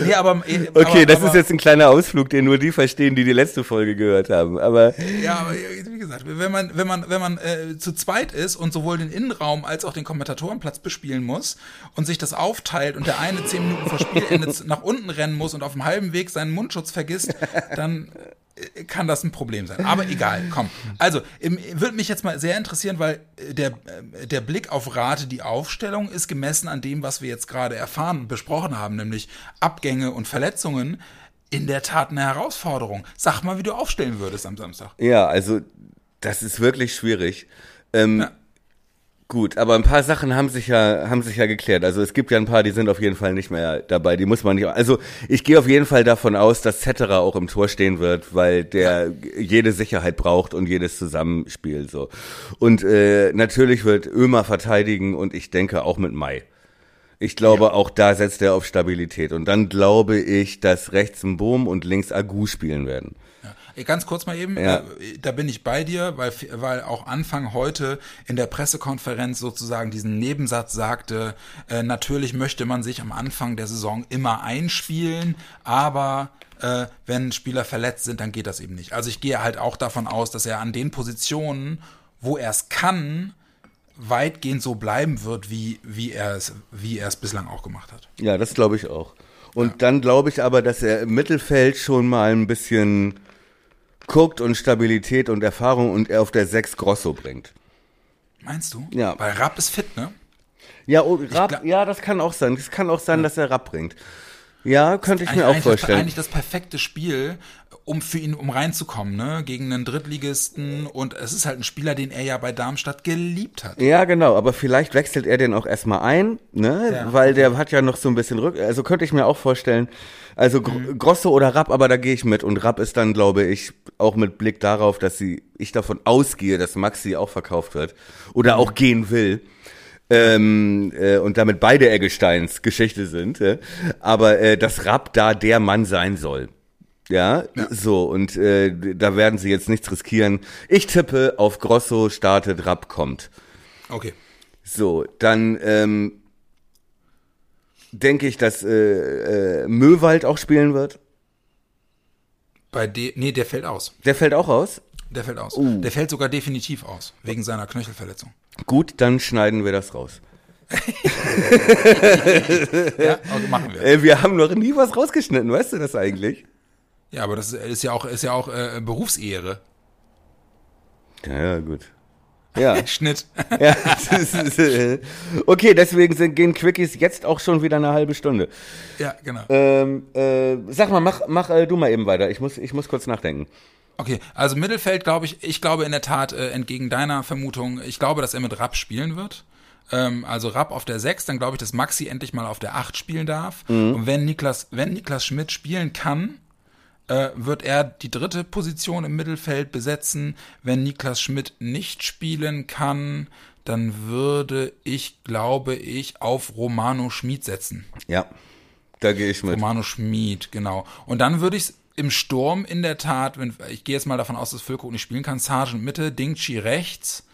[SPEAKER 1] Nee, aber, äh,
[SPEAKER 2] Okay,
[SPEAKER 1] aber,
[SPEAKER 2] das
[SPEAKER 1] aber,
[SPEAKER 2] ist jetzt ein kleiner Ausflug, den nur die verstehen, die die letzte Folge gehört haben. Aber
[SPEAKER 1] Ja, aber wie gesagt, wenn man, wenn man, wenn man äh, zu zweit ist und sowohl den Innenraum als auch den Kommentatorenplatz bespielen muss und sich das aufteilt und der eine zehn Minuten vor Spielende nach unten rennen muss und auf dem halben Weg seinen Mundschutz vergisst, dann kann das ein Problem sein. Aber egal, komm. Also, würde mich jetzt mal sehr interessieren, weil äh, der, äh, der Blick auf Rate, die Aufstellung ist gemessen an dem, was wir jetzt gerade erfahren und besprochen haben, nämlich Abgänge und Verletzungen, in der Tat eine Herausforderung. Sag mal, wie du aufstellen würdest am Samstag.
[SPEAKER 2] Ja, also das ist wirklich schwierig. Ähm,
[SPEAKER 1] Ja.
[SPEAKER 2] Gut, aber ein paar Sachen haben sich ja haben sich ja geklärt. Also es gibt ja ein paar, die sind auf jeden Fall nicht mehr dabei. Die muss man nicht. Also ich gehe auf jeden Fall davon aus, dass Cetera auch im Tor stehen wird, weil der jede Sicherheit braucht und jedes Zusammenspiel so. Und äh, natürlich wird Ömer verteidigen und ich denke auch mit Mai. Ich glaube, auch da setzt er auf Stabilität. Und dann glaube ich, dass rechts ein Boom und links Agu spielen werden.
[SPEAKER 1] Ja. Ey, Ganz kurz mal eben,
[SPEAKER 2] Ja.
[SPEAKER 1] äh, da bin ich bei dir, weil, weil auch Anfang heute in der Pressekonferenz sozusagen diesen Nebensatz sagte, äh, natürlich möchte man sich am Anfang der Saison immer einspielen, aber äh, wenn Spieler verletzt sind, dann geht das eben nicht. Also ich gehe halt auch davon aus, dass er an den Positionen, wo er es kann, weitgehend so bleiben wird, wie, wie er es, wie er es bislang auch gemacht hat.
[SPEAKER 2] Ja, das glaube ich auch. Und dann glaube ich aber, dass er im Mittelfeld schon mal ein bisschen guckt und Stabilität und Erfahrung und er auf der 6 Grosso bringt.
[SPEAKER 1] Meinst du?
[SPEAKER 2] Ja.
[SPEAKER 1] Weil Rapp ist fit, ne?
[SPEAKER 2] Ja, oh, Rapp, ja, das kann auch sein. Das kann auch sein, dass er Rapp bringt. Ja, könnte ich mir auch
[SPEAKER 1] eigentlich, Das,
[SPEAKER 2] vorstellen.
[SPEAKER 1] eigentlich das perfekte Spiel, um für ihn, um reinzukommen, ne? Gegen einen Drittligisten. Und es ist halt ein Spieler, den er ja bei Darmstadt geliebt hat.
[SPEAKER 2] Ja, genau, aber vielleicht wechselt er den auch erstmal ein, ne?
[SPEAKER 1] Ja.
[SPEAKER 2] Weil der hat ja noch so ein bisschen Rück, also könnte ich mir auch vorstellen, also
[SPEAKER 1] Mhm.
[SPEAKER 2] Grosso oder Rapp, aber da gehe ich mit und Rapp ist dann, glaube ich, auch mit Blick darauf, dass sie, ich davon ausgehe, dass Maxi auch verkauft wird oder
[SPEAKER 1] Mhm.
[SPEAKER 2] auch gehen will. Ähm, äh, und damit beide Eggesteins Geschichte sind, äh, aber äh, dass Rapp da der Mann sein soll. Ja, so, und äh, da werden sie jetzt nichts riskieren. Ich tippe, auf Grosso startet, Rapp kommt.
[SPEAKER 1] Okay.
[SPEAKER 2] So, dann ähm, denke ich, dass äh, äh, Möwald auch spielen wird.
[SPEAKER 1] Bei de nee, der fällt aus.
[SPEAKER 2] Der fällt auch aus.
[SPEAKER 1] Der fällt aus.
[SPEAKER 2] Uh.
[SPEAKER 1] Der fällt sogar definitiv aus, wegen seiner Knöchelverletzung.
[SPEAKER 2] Gut, dann schneiden wir das raus.
[SPEAKER 1] Ja, machen wir.
[SPEAKER 2] Äh, wir haben noch nie was rausgeschnitten, weißt du das eigentlich?
[SPEAKER 1] Ja, aber das ist, ja auch, ist ja auch äh, Berufsehre.
[SPEAKER 2] Ja, ja, gut. Ja,
[SPEAKER 1] Schnitt.
[SPEAKER 2] ja das ist, äh, okay, deswegen sind, gehen Quickies jetzt auch schon wieder eine halbe Stunde.
[SPEAKER 1] ja, genau.
[SPEAKER 2] Ähm, äh, sag mal, mach, mach äh, du mal eben weiter. Ich muss, ich muss kurz nachdenken.
[SPEAKER 1] Okay, also Mittelfeld glaube ich, ich glaube in der Tat, äh, entgegen deiner Vermutung, ich glaube, dass er mit Rapp spielen wird. Ähm, also Rapp auf der 6, dann glaube ich, dass Maxi endlich mal auf der 8 spielen darf. Und wenn Niklas, wenn Niklas Schmidt spielen kann, äh, wird er die dritte Position im Mittelfeld besetzen. Wenn Niklas Schmidt nicht spielen kann, dann würde ich, glaube ich, auf Romano Schmid setzen.
[SPEAKER 2] Ja, da gehe ich mit.
[SPEAKER 1] Romano Schmid, genau. Und dann würde ich im Sturm in der Tat, wenn, ich gehe jetzt mal davon aus, dass Füllkrug nicht spielen kann, Sargent Mitte, Dingchi rechts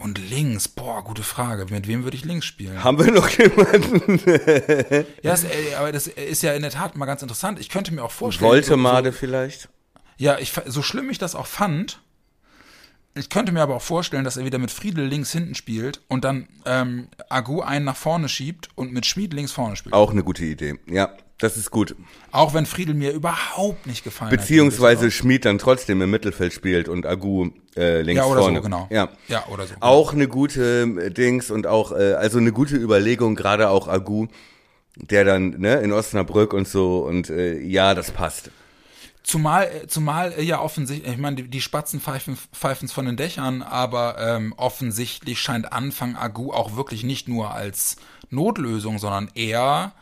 [SPEAKER 1] und links. Boah, gute Frage. Mit wem würde ich links spielen?
[SPEAKER 2] Haben wir noch jemanden?
[SPEAKER 1] Ja, das, äh, aber das ist ja in der Tat mal ganz interessant. Ich könnte mir auch vorstellen.
[SPEAKER 2] Woltemade
[SPEAKER 1] so,
[SPEAKER 2] vielleicht?
[SPEAKER 1] Ja, ich, so schlimm ich das auch fand, ich könnte mir aber auch vorstellen, dass er wieder mit Friedel links hinten spielt und dann ähm, Agu einen nach vorne schiebt und mit Schmid links vorne spielt.
[SPEAKER 2] Auch eine gute Idee. Ja, das ist gut.
[SPEAKER 1] Auch wenn Friedel mir überhaupt nicht gefallen
[SPEAKER 2] Beziehungsweise
[SPEAKER 1] hat.
[SPEAKER 2] Schmid dann trotzdem im Mittelfeld spielt und Agu äh, links
[SPEAKER 1] Ja, oder
[SPEAKER 2] vorne.
[SPEAKER 1] so, genau.
[SPEAKER 2] Ja.
[SPEAKER 1] Ja, oder so.
[SPEAKER 2] Auch eine gute äh, Dings und auch, äh, also eine gute Überlegung, gerade auch Agu, der dann, ne, in Osnabrück und so und äh, ja, das passt.
[SPEAKER 1] Zumal, äh, zumal ja offensichtlich, ich meine, die, die Spatzen pfeifen es von den Dächern, aber ähm, offensichtlich scheint Anfang Agu auch wirklich nicht nur als Notlösung, sondern eher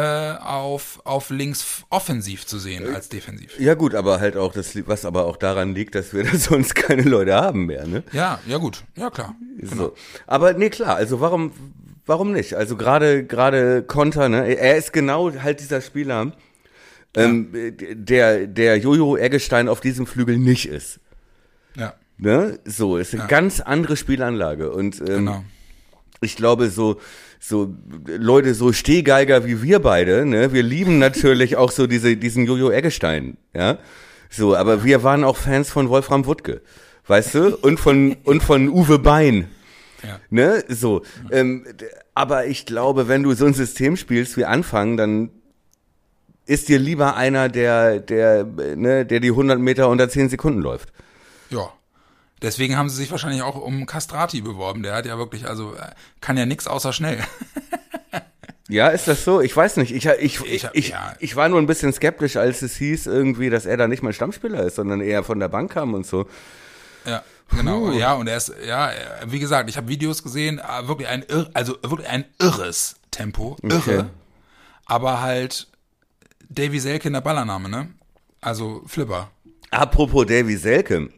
[SPEAKER 1] auf, auf links offensiv zu sehen als defensiv.
[SPEAKER 2] Ja gut, aber halt auch das, was aber auch daran liegt, dass wir da sonst keine Leute haben mehr, ne?
[SPEAKER 1] Ja, ja gut, ja klar. Genau.
[SPEAKER 2] So. Aber nee, klar, also warum, warum nicht? Also gerade, gerade Konter, ne? Er ist genau halt dieser Spieler, ähm, der, der Jojo Eggestein auf diesem Flügel nicht ist.
[SPEAKER 1] Ja,
[SPEAKER 2] Ne? So, ist eine
[SPEAKER 1] Ja.
[SPEAKER 2] ganz andere Spielanlage. Und ähm,
[SPEAKER 1] genau.
[SPEAKER 2] ich glaube, so, so Leute, so Stehgeiger wie wir beide, ne, wir lieben natürlich auch so diese, diesen Jojo Eggestein, ja. So, aber wir waren auch Fans von Wolfram Wuttke, weißt du? Und von, und von Uwe Bein.
[SPEAKER 1] Ja.
[SPEAKER 2] Ne, so. Ähm, aber ich glaube, wenn du so ein System spielst wie Anfang, dann ist dir lieber einer, der, der, ne, der die 100 Meter unter 10 Sekunden läuft.
[SPEAKER 1] Ja. Deswegen haben sie sich wahrscheinlich auch um Castrati beworben. Der hat ja wirklich, also äh, kann ja nix außer schnell.
[SPEAKER 2] Ja, ist das so? Ich weiß nicht. Ich, ich, ich,
[SPEAKER 1] Ich ja.
[SPEAKER 2] ich war nur ein bisschen skeptisch, als es hieß irgendwie, dass er da nicht mal Stammspieler ist, sondern eher von der Bank kam und so.
[SPEAKER 1] Ja, genau. Ja, und er ist, ja, er- wie gesagt, ich habe Videos gesehen, äh, wirklich ein, irr, also wirklich ein irres Tempo, irre.
[SPEAKER 2] Okay.
[SPEAKER 1] Aber halt Davy Selke in der Ballername, ne? Also Flipper.
[SPEAKER 2] Apropos Davy Selke,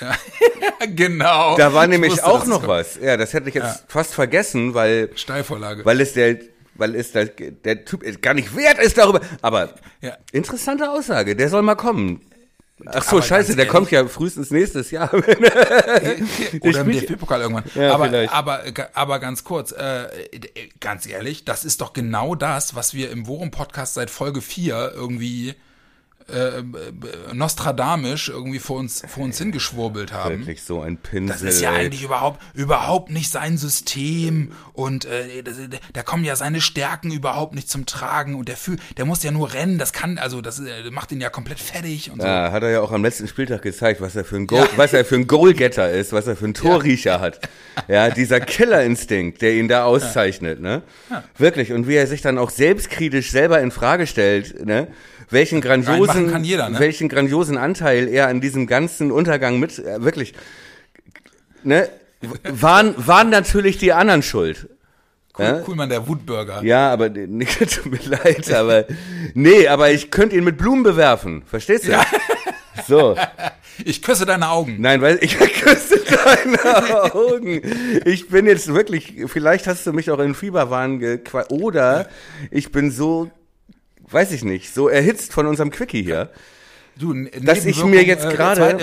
[SPEAKER 1] genau.
[SPEAKER 2] da war
[SPEAKER 1] Ich
[SPEAKER 2] nämlich
[SPEAKER 1] wusste,
[SPEAKER 2] auch noch was. Ja, das hätte ich jetzt
[SPEAKER 1] Ja.
[SPEAKER 2] fast vergessen, weil,
[SPEAKER 1] Steilvorlage.
[SPEAKER 2] weil es der, weil es der, der Typ gar nicht wert ist darüber. Aber
[SPEAKER 1] Ja.
[SPEAKER 2] interessante Aussage, der soll mal kommen. Ach so,
[SPEAKER 1] Aber
[SPEAKER 2] scheiße, der
[SPEAKER 1] ehrlich-
[SPEAKER 2] kommt ja frühüst nächstes Jahr.
[SPEAKER 1] Oder im DFB-Pokal irgendwann.
[SPEAKER 2] Ja,
[SPEAKER 1] aber,
[SPEAKER 2] vielleicht.
[SPEAKER 1] aber, aber ganz kurz, äh, ganz ehrlich, das ist doch genau das, was wir im Worum-Podcast seit Folge 4 irgendwie äh, äh, Nostradamisch irgendwie vor uns, vor uns hingeschwurbelt haben.
[SPEAKER 2] Wirklich so ein Pinsel.
[SPEAKER 1] Das ist ja eigentlich überhaupt, überhaupt nicht sein System und äh, da kommen ja seine Stärken überhaupt nicht zum Tragen und der fühl, der muss ja nur rennen, das kann, also das äh, macht ihn ja komplett fertig und so.
[SPEAKER 2] Ja, hat er ja auch am letzten Spieltag gezeigt, was er für ein Goal, was er für ein Goalgetter ist, was er für ein Torriecher hat. Ja, dieser Killerinstinkt, der ihn da auszeichnet, ne? Wirklich. Und wie er sich dann auch selbstkritisch selber in Frage stellt, ne? Welchen grandiosen,
[SPEAKER 1] kann jeder, ne?
[SPEAKER 2] welchen grandiosen Anteil er an diesem ganzen Untergang mit, äh, wirklich, ne? Waren, waren natürlich die anderen schuld.
[SPEAKER 1] Cool,
[SPEAKER 2] Ja?
[SPEAKER 1] cool, man, der Wutburger.
[SPEAKER 2] Ja, aber nee, tut mir leid, aber nee, aber ich könnte ihn mit Blumen bewerfen, verstehst du? So,
[SPEAKER 1] Ich küsse deine Augen.
[SPEAKER 2] nein, weil ich küsse deine Augen. Ich bin jetzt wirklich, vielleicht hast du mich auch in Fieberwahn gequatscht oder ich bin so, weiß ich nicht, so erhitzt von unserem Quickie hier,
[SPEAKER 1] Du,
[SPEAKER 2] dass ich mir jetzt
[SPEAKER 1] äh,
[SPEAKER 2] gerade,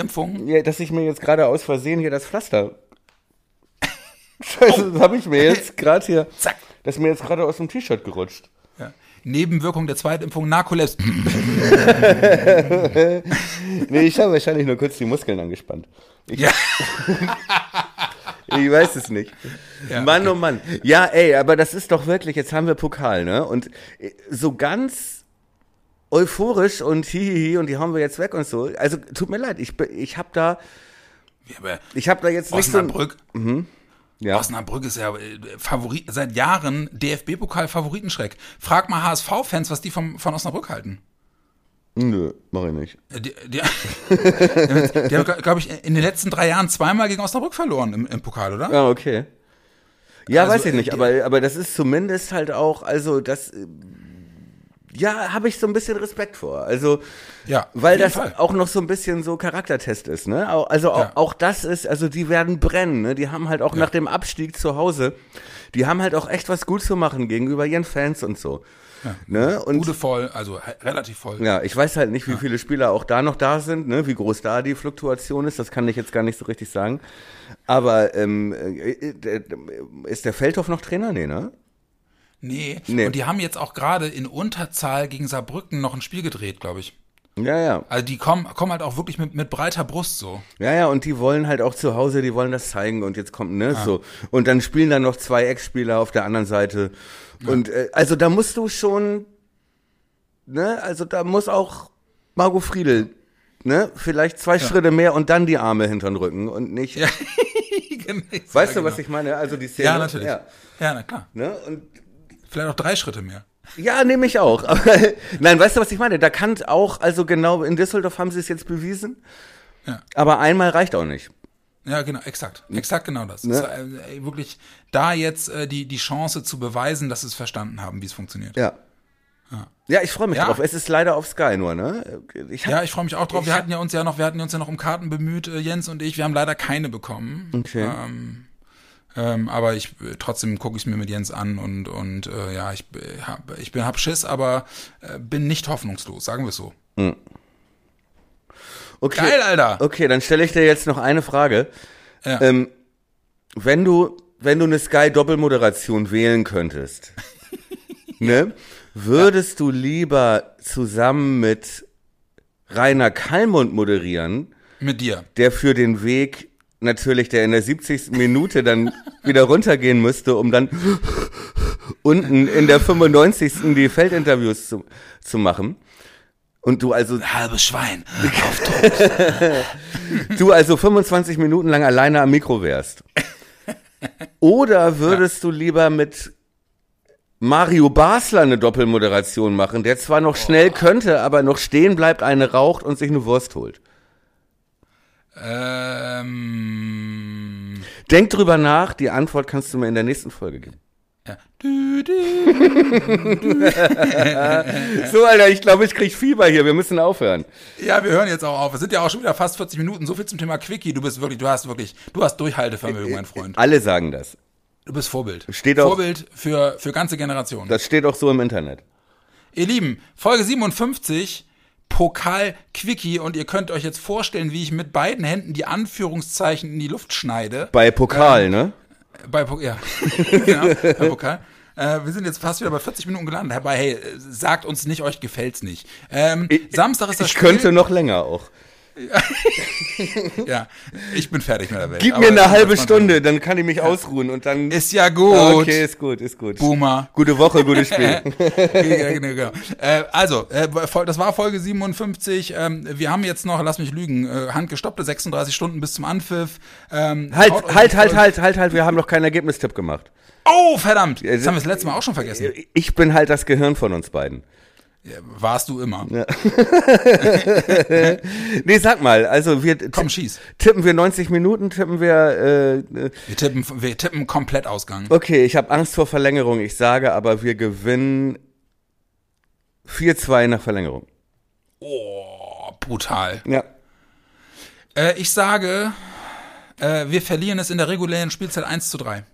[SPEAKER 2] ja, dass ich mir jetzt gerade aus Versehen hier das Pflaster, Scheiße, das habe ich mir jetzt gerade hier,
[SPEAKER 1] Zack.
[SPEAKER 2] das ist mir jetzt gerade aus dem T-Shirt gerutscht.
[SPEAKER 1] Ja. Nebenwirkung der Zweitimpfung, Narkolepsie.
[SPEAKER 2] Nee, ich habe wahrscheinlich nur kurz die Muskeln angespannt. Ich,
[SPEAKER 1] Ja.
[SPEAKER 2] ich weiß es nicht.
[SPEAKER 1] Ja,
[SPEAKER 2] Mann, oh Mann. Ja, ey, aber das ist doch wirklich, jetzt haben wir Pokal, ne? Und äh, so ganz euphorisch und hihihi und die haben wir jetzt weg und so. Also tut mir leid, ich, ich habe da,
[SPEAKER 1] Ja,
[SPEAKER 2] ich habe da jetzt nicht so.
[SPEAKER 1] Osnabrück,
[SPEAKER 2] Ja.
[SPEAKER 1] Osnabrück ist ja äh, Favorit, seit Jahren DFB-Pokal-Favoritenschreck. Frag mal HSV-Fans, was die vom, von Osnabrück halten.
[SPEAKER 2] Nö, mach ich nicht.
[SPEAKER 1] Äh, Die, die, die haben, glaube ich, in den letzten drei Jahren zweimal gegen Osnabrück verloren im, im Pokal, oder?
[SPEAKER 2] Ja, okay. Ja,
[SPEAKER 1] Also,
[SPEAKER 2] weiß ich
[SPEAKER 1] äh,
[SPEAKER 2] nicht, aber, aber das ist zumindest halt auch, also das, ja, habe ich so ein bisschen Respekt vor. Also,
[SPEAKER 1] Ja,
[SPEAKER 2] weil das
[SPEAKER 1] Fall.
[SPEAKER 2] auch noch so ein bisschen so Charaktertest ist, ne? Also auch,
[SPEAKER 1] Ja.
[SPEAKER 2] auch das ist, also die werden brennen, ne? Die haben halt auch nach dem Abstieg zu Hause, die haben halt auch echt was gut zu machen gegenüber ihren Fans und so. Ne? Und
[SPEAKER 1] Bude voll, also relativ voll.
[SPEAKER 2] ja, ich weiß halt nicht, wie viele Spieler auch da noch da sind, ne? wie groß da die Fluktuation ist, das kann ich jetzt gar nicht so richtig sagen. Aber ähm, äh, äh, ist der Feldhoff noch Trainer? Nee, ne?
[SPEAKER 1] Nee.
[SPEAKER 2] Nee.
[SPEAKER 1] Und die haben jetzt auch gerade in Unterzahl gegen Saarbrücken noch ein Spiel gedreht, glaube ich.
[SPEAKER 2] Ja, ja.
[SPEAKER 1] Also die kommen, kommen halt auch wirklich mit, mit breiter Brust so.
[SPEAKER 2] Ja, ja, und die wollen halt auch zu Hause, die wollen das zeigen und jetzt kommt, ne, so. Und dann spielen dann noch zwei Ex-Spieler auf der anderen Seite. Und äh, also da musst du schon, ne, also da muss auch Margot Friedel, ne, vielleicht zwei Schritte mehr und dann die Arme hinter den Rücken und nicht.
[SPEAKER 1] Ja. Genau.
[SPEAKER 2] Weißt
[SPEAKER 1] ja,
[SPEAKER 2] du, was
[SPEAKER 1] genau.
[SPEAKER 2] ich meine? Also die Szene.
[SPEAKER 1] Ja, natürlich.
[SPEAKER 2] Ja,
[SPEAKER 1] Ja, na klar.
[SPEAKER 2] ne? Und
[SPEAKER 1] Vielleicht auch drei Schritte mehr.
[SPEAKER 2] Ja, nehme ich auch. Aber, nein, weißt du, was ich meine? Da kann auch, also genau, in Düsseldorf haben sie es jetzt bewiesen.
[SPEAKER 1] Ja.
[SPEAKER 2] Aber einmal reicht auch nicht.
[SPEAKER 1] Ja, genau, exakt. Exakt genau das.
[SPEAKER 2] Ne?
[SPEAKER 1] War, äh, wirklich da jetzt äh, die, die Chance zu beweisen, dass sie es verstanden haben, wie es funktioniert.
[SPEAKER 2] Ja. Ja, ich freue mich
[SPEAKER 1] Ja.
[SPEAKER 2] drauf. Es ist leider auf Sky nur, ne? Ich hab,
[SPEAKER 1] Ja, ich freue mich auch drauf. Wir hatten ja uns ja noch, wir hatten uns ja noch um Karten bemüht, äh, Jens und ich. Wir haben leider keine bekommen.
[SPEAKER 2] Okay.
[SPEAKER 1] Ähm, ähm, aber ich äh, trotzdem gucke ich mir mit Jens an und und äh, ja, ich äh, hab, ich bin hab Schiss, aber äh, bin nicht hoffnungslos, sagen wir es so.
[SPEAKER 2] okay.
[SPEAKER 1] Geil, Alter.
[SPEAKER 2] Okay, dann stelle ich dir jetzt noch eine Frage.
[SPEAKER 1] Ja.
[SPEAKER 2] Ähm, wenn du, wenn du eine Sky-Doppelmoderation wählen könntest, ne? Würdest du lieber zusammen mit Rainer Kallmund moderieren,
[SPEAKER 1] Mit dir.
[SPEAKER 2] der für den Weg natürlich, der in der 70. Minute dann wieder runtergehen müsste, um dann unten in der 95. die Feldinterviews zu, zu machen. Und du also,
[SPEAKER 1] Halbes Schwein.
[SPEAKER 2] du also 25 Minuten lang alleine am Mikro wärst. Oder würdest du lieber mit Mario Basler eine Doppelmoderation machen, der zwar noch schnell könnte, aber noch stehen bleibt, eine raucht und sich eine Wurst holt?
[SPEAKER 1] Ähm,
[SPEAKER 2] Denk drüber nach, die Antwort kannst du mir in der nächsten Folge geben.
[SPEAKER 1] ja. Du, du.
[SPEAKER 2] So, Alter, ich glaube, ich krieg Fieber hier. Wir müssen aufhören.
[SPEAKER 1] ja, wir hören jetzt auch auf. Es sind ja auch schon wieder fast 40 Minuten. So viel zum Thema Quickie. Du bist wirklich, du hast wirklich, du hast Durchhaltevermögen, mein Freund.
[SPEAKER 2] Alle sagen das.
[SPEAKER 1] Du bist Vorbild.
[SPEAKER 2] Steht auch-
[SPEAKER 1] Vorbild für, für ganze Generationen.
[SPEAKER 2] Das steht auch so im Internet.
[SPEAKER 1] Ihr Lieben, Folge 57, Pokal Quickie und ihr könnt euch jetzt vorstellen, wie ich mit beiden Händen die Anführungszeichen in die Luft schneide.
[SPEAKER 2] Bei Pokal, ne?
[SPEAKER 1] Bei Pokal, ja. genau, bei Pokal. Äh, wir sind jetzt fast wieder bei 40 Minuten gelandet. Dabei, hey, sagt uns nicht, euch gefällt's nicht. Ähm, Samstag ist das
[SPEAKER 2] Ich
[SPEAKER 1] Spiel.
[SPEAKER 2] könnte noch länger auch.
[SPEAKER 1] Ja, ich bin fertig mit der Welt.
[SPEAKER 2] Gib
[SPEAKER 1] Aber
[SPEAKER 2] mir eine halbe Stunde, dann kann ich mich ausruhen und dann.
[SPEAKER 1] Ist ja gut.
[SPEAKER 2] Okay, ist gut, ist gut.
[SPEAKER 1] Boomer.
[SPEAKER 2] Gute Woche, gutes Spiel.
[SPEAKER 1] ja, genau, genau. Äh, also, äh, das war Folge 57. Ähm, wir haben jetzt noch, lass mich lügen, äh, handgestoppte 36 Stunden bis zum Anpfiff. Ähm,
[SPEAKER 2] halt, halt, halt,
[SPEAKER 1] Folge-
[SPEAKER 2] halt, halt, halt, wir haben noch keinen Ergebnistipp gemacht.
[SPEAKER 1] Oh, verdammt. Das haben wir das letzte Mal auch schon vergessen.
[SPEAKER 2] Ich bin halt das Gehirn von uns beiden.
[SPEAKER 1] Ja, warst du immer.
[SPEAKER 2] Nee, sag mal, also wir
[SPEAKER 1] Komm, schieß.
[SPEAKER 2] tippen wir 90 Minuten, tippen wir äh, äh,
[SPEAKER 1] Wir tippen, wir tippen komplett Ausgang.
[SPEAKER 2] Okay, ich habe Angst vor Verlängerung. Ich sage aber, wir gewinnen 4-2 nach Verlängerung.
[SPEAKER 1] Oh, brutal.
[SPEAKER 2] Ja.
[SPEAKER 1] Äh, ich sage, äh, wir verlieren es in der regulären Spielzeit 1 zu 3.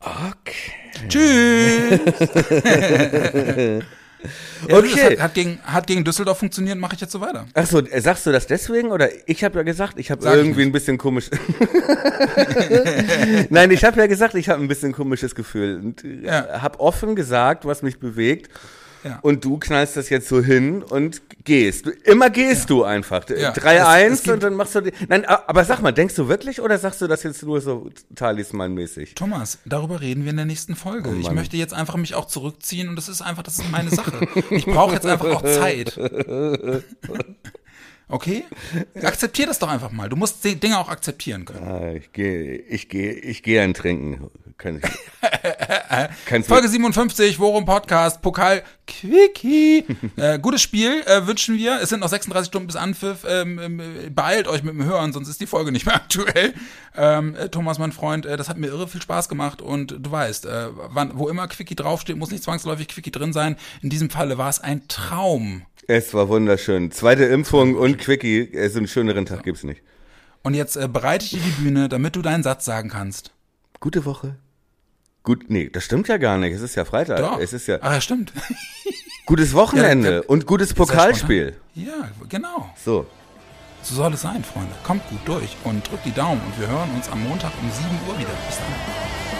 [SPEAKER 2] Okay.
[SPEAKER 1] Tschüss. ja,
[SPEAKER 2] Okay.
[SPEAKER 1] Hat, hat, gegen, hat gegen Düsseldorf funktioniert, mache ich jetzt so weiter.
[SPEAKER 2] Ach so, äh, sagst du das deswegen oder ich habe ja gesagt, ich habe
[SPEAKER 1] ich
[SPEAKER 2] irgendwie
[SPEAKER 1] nicht.
[SPEAKER 2] ein bisschen komisch. Nein, ich habe ja gesagt, ich habe ein bisschen komisches Gefühl und äh,
[SPEAKER 1] Ja.
[SPEAKER 2] habe offen gesagt, was mich bewegt.
[SPEAKER 1] Ja.
[SPEAKER 2] Und du knallst das jetzt so hin und gehst. Immer gehst du einfach.
[SPEAKER 1] Ja.
[SPEAKER 2] 3-1
[SPEAKER 1] Es- es gibt-
[SPEAKER 2] und dann machst du die. Nein, aber sag mal, denkst du wirklich oder sagst du das jetzt nur so talismanmäßig?
[SPEAKER 1] Thomas, darüber reden wir in der nächsten Folge. ich
[SPEAKER 2] Oh Mann.
[SPEAKER 1] möchte jetzt einfach mich auch zurückziehen und das ist einfach, das ist meine Sache. Ich brauche jetzt einfach auch Zeit. Okay? Akzeptier das doch einfach mal. Du musst die Dinge auch akzeptieren können.
[SPEAKER 2] Ah, ich gehe, ich gehe, ich gehe ein Trinken. Kann
[SPEAKER 1] Folge 57, Worum Podcast, Pokal Quickie. äh, gutes Spiel äh, wünschen wir. Es sind noch 36 Stunden bis Anpfiff. Ähm, ähm, beeilt euch mit dem Hören, sonst ist die Folge nicht mehr aktuell. Ähm, äh, Thomas, mein Freund, äh, das hat mir irre viel Spaß gemacht und du weißt, äh, wann, wo immer Quickie draufsteht, muss nicht zwangsläufig Quickie drin sein. In diesem Falle war es ein Traum.
[SPEAKER 2] Es war wunderschön. Zweite Impfung und Quickie. So einen schöneren Tag gibt's nicht.
[SPEAKER 1] Und jetzt äh, bereite ich dir die Bühne, damit du deinen Satz sagen kannst.
[SPEAKER 2] Gute Woche. Gut, nee, das stimmt ja gar nicht. Es ist ja Freitag.
[SPEAKER 1] Doch.
[SPEAKER 2] Es ist ja
[SPEAKER 1] Ach ja, stimmt.
[SPEAKER 2] gutes Wochenende
[SPEAKER 1] Ja,
[SPEAKER 2] und gutes Pokalspiel.
[SPEAKER 1] Ja, genau.
[SPEAKER 2] So.
[SPEAKER 1] So soll es sein, Freunde. Kommt gut durch und drückt die Daumen und wir hören uns am Montag um 7 Uhr wieder. Bis dann.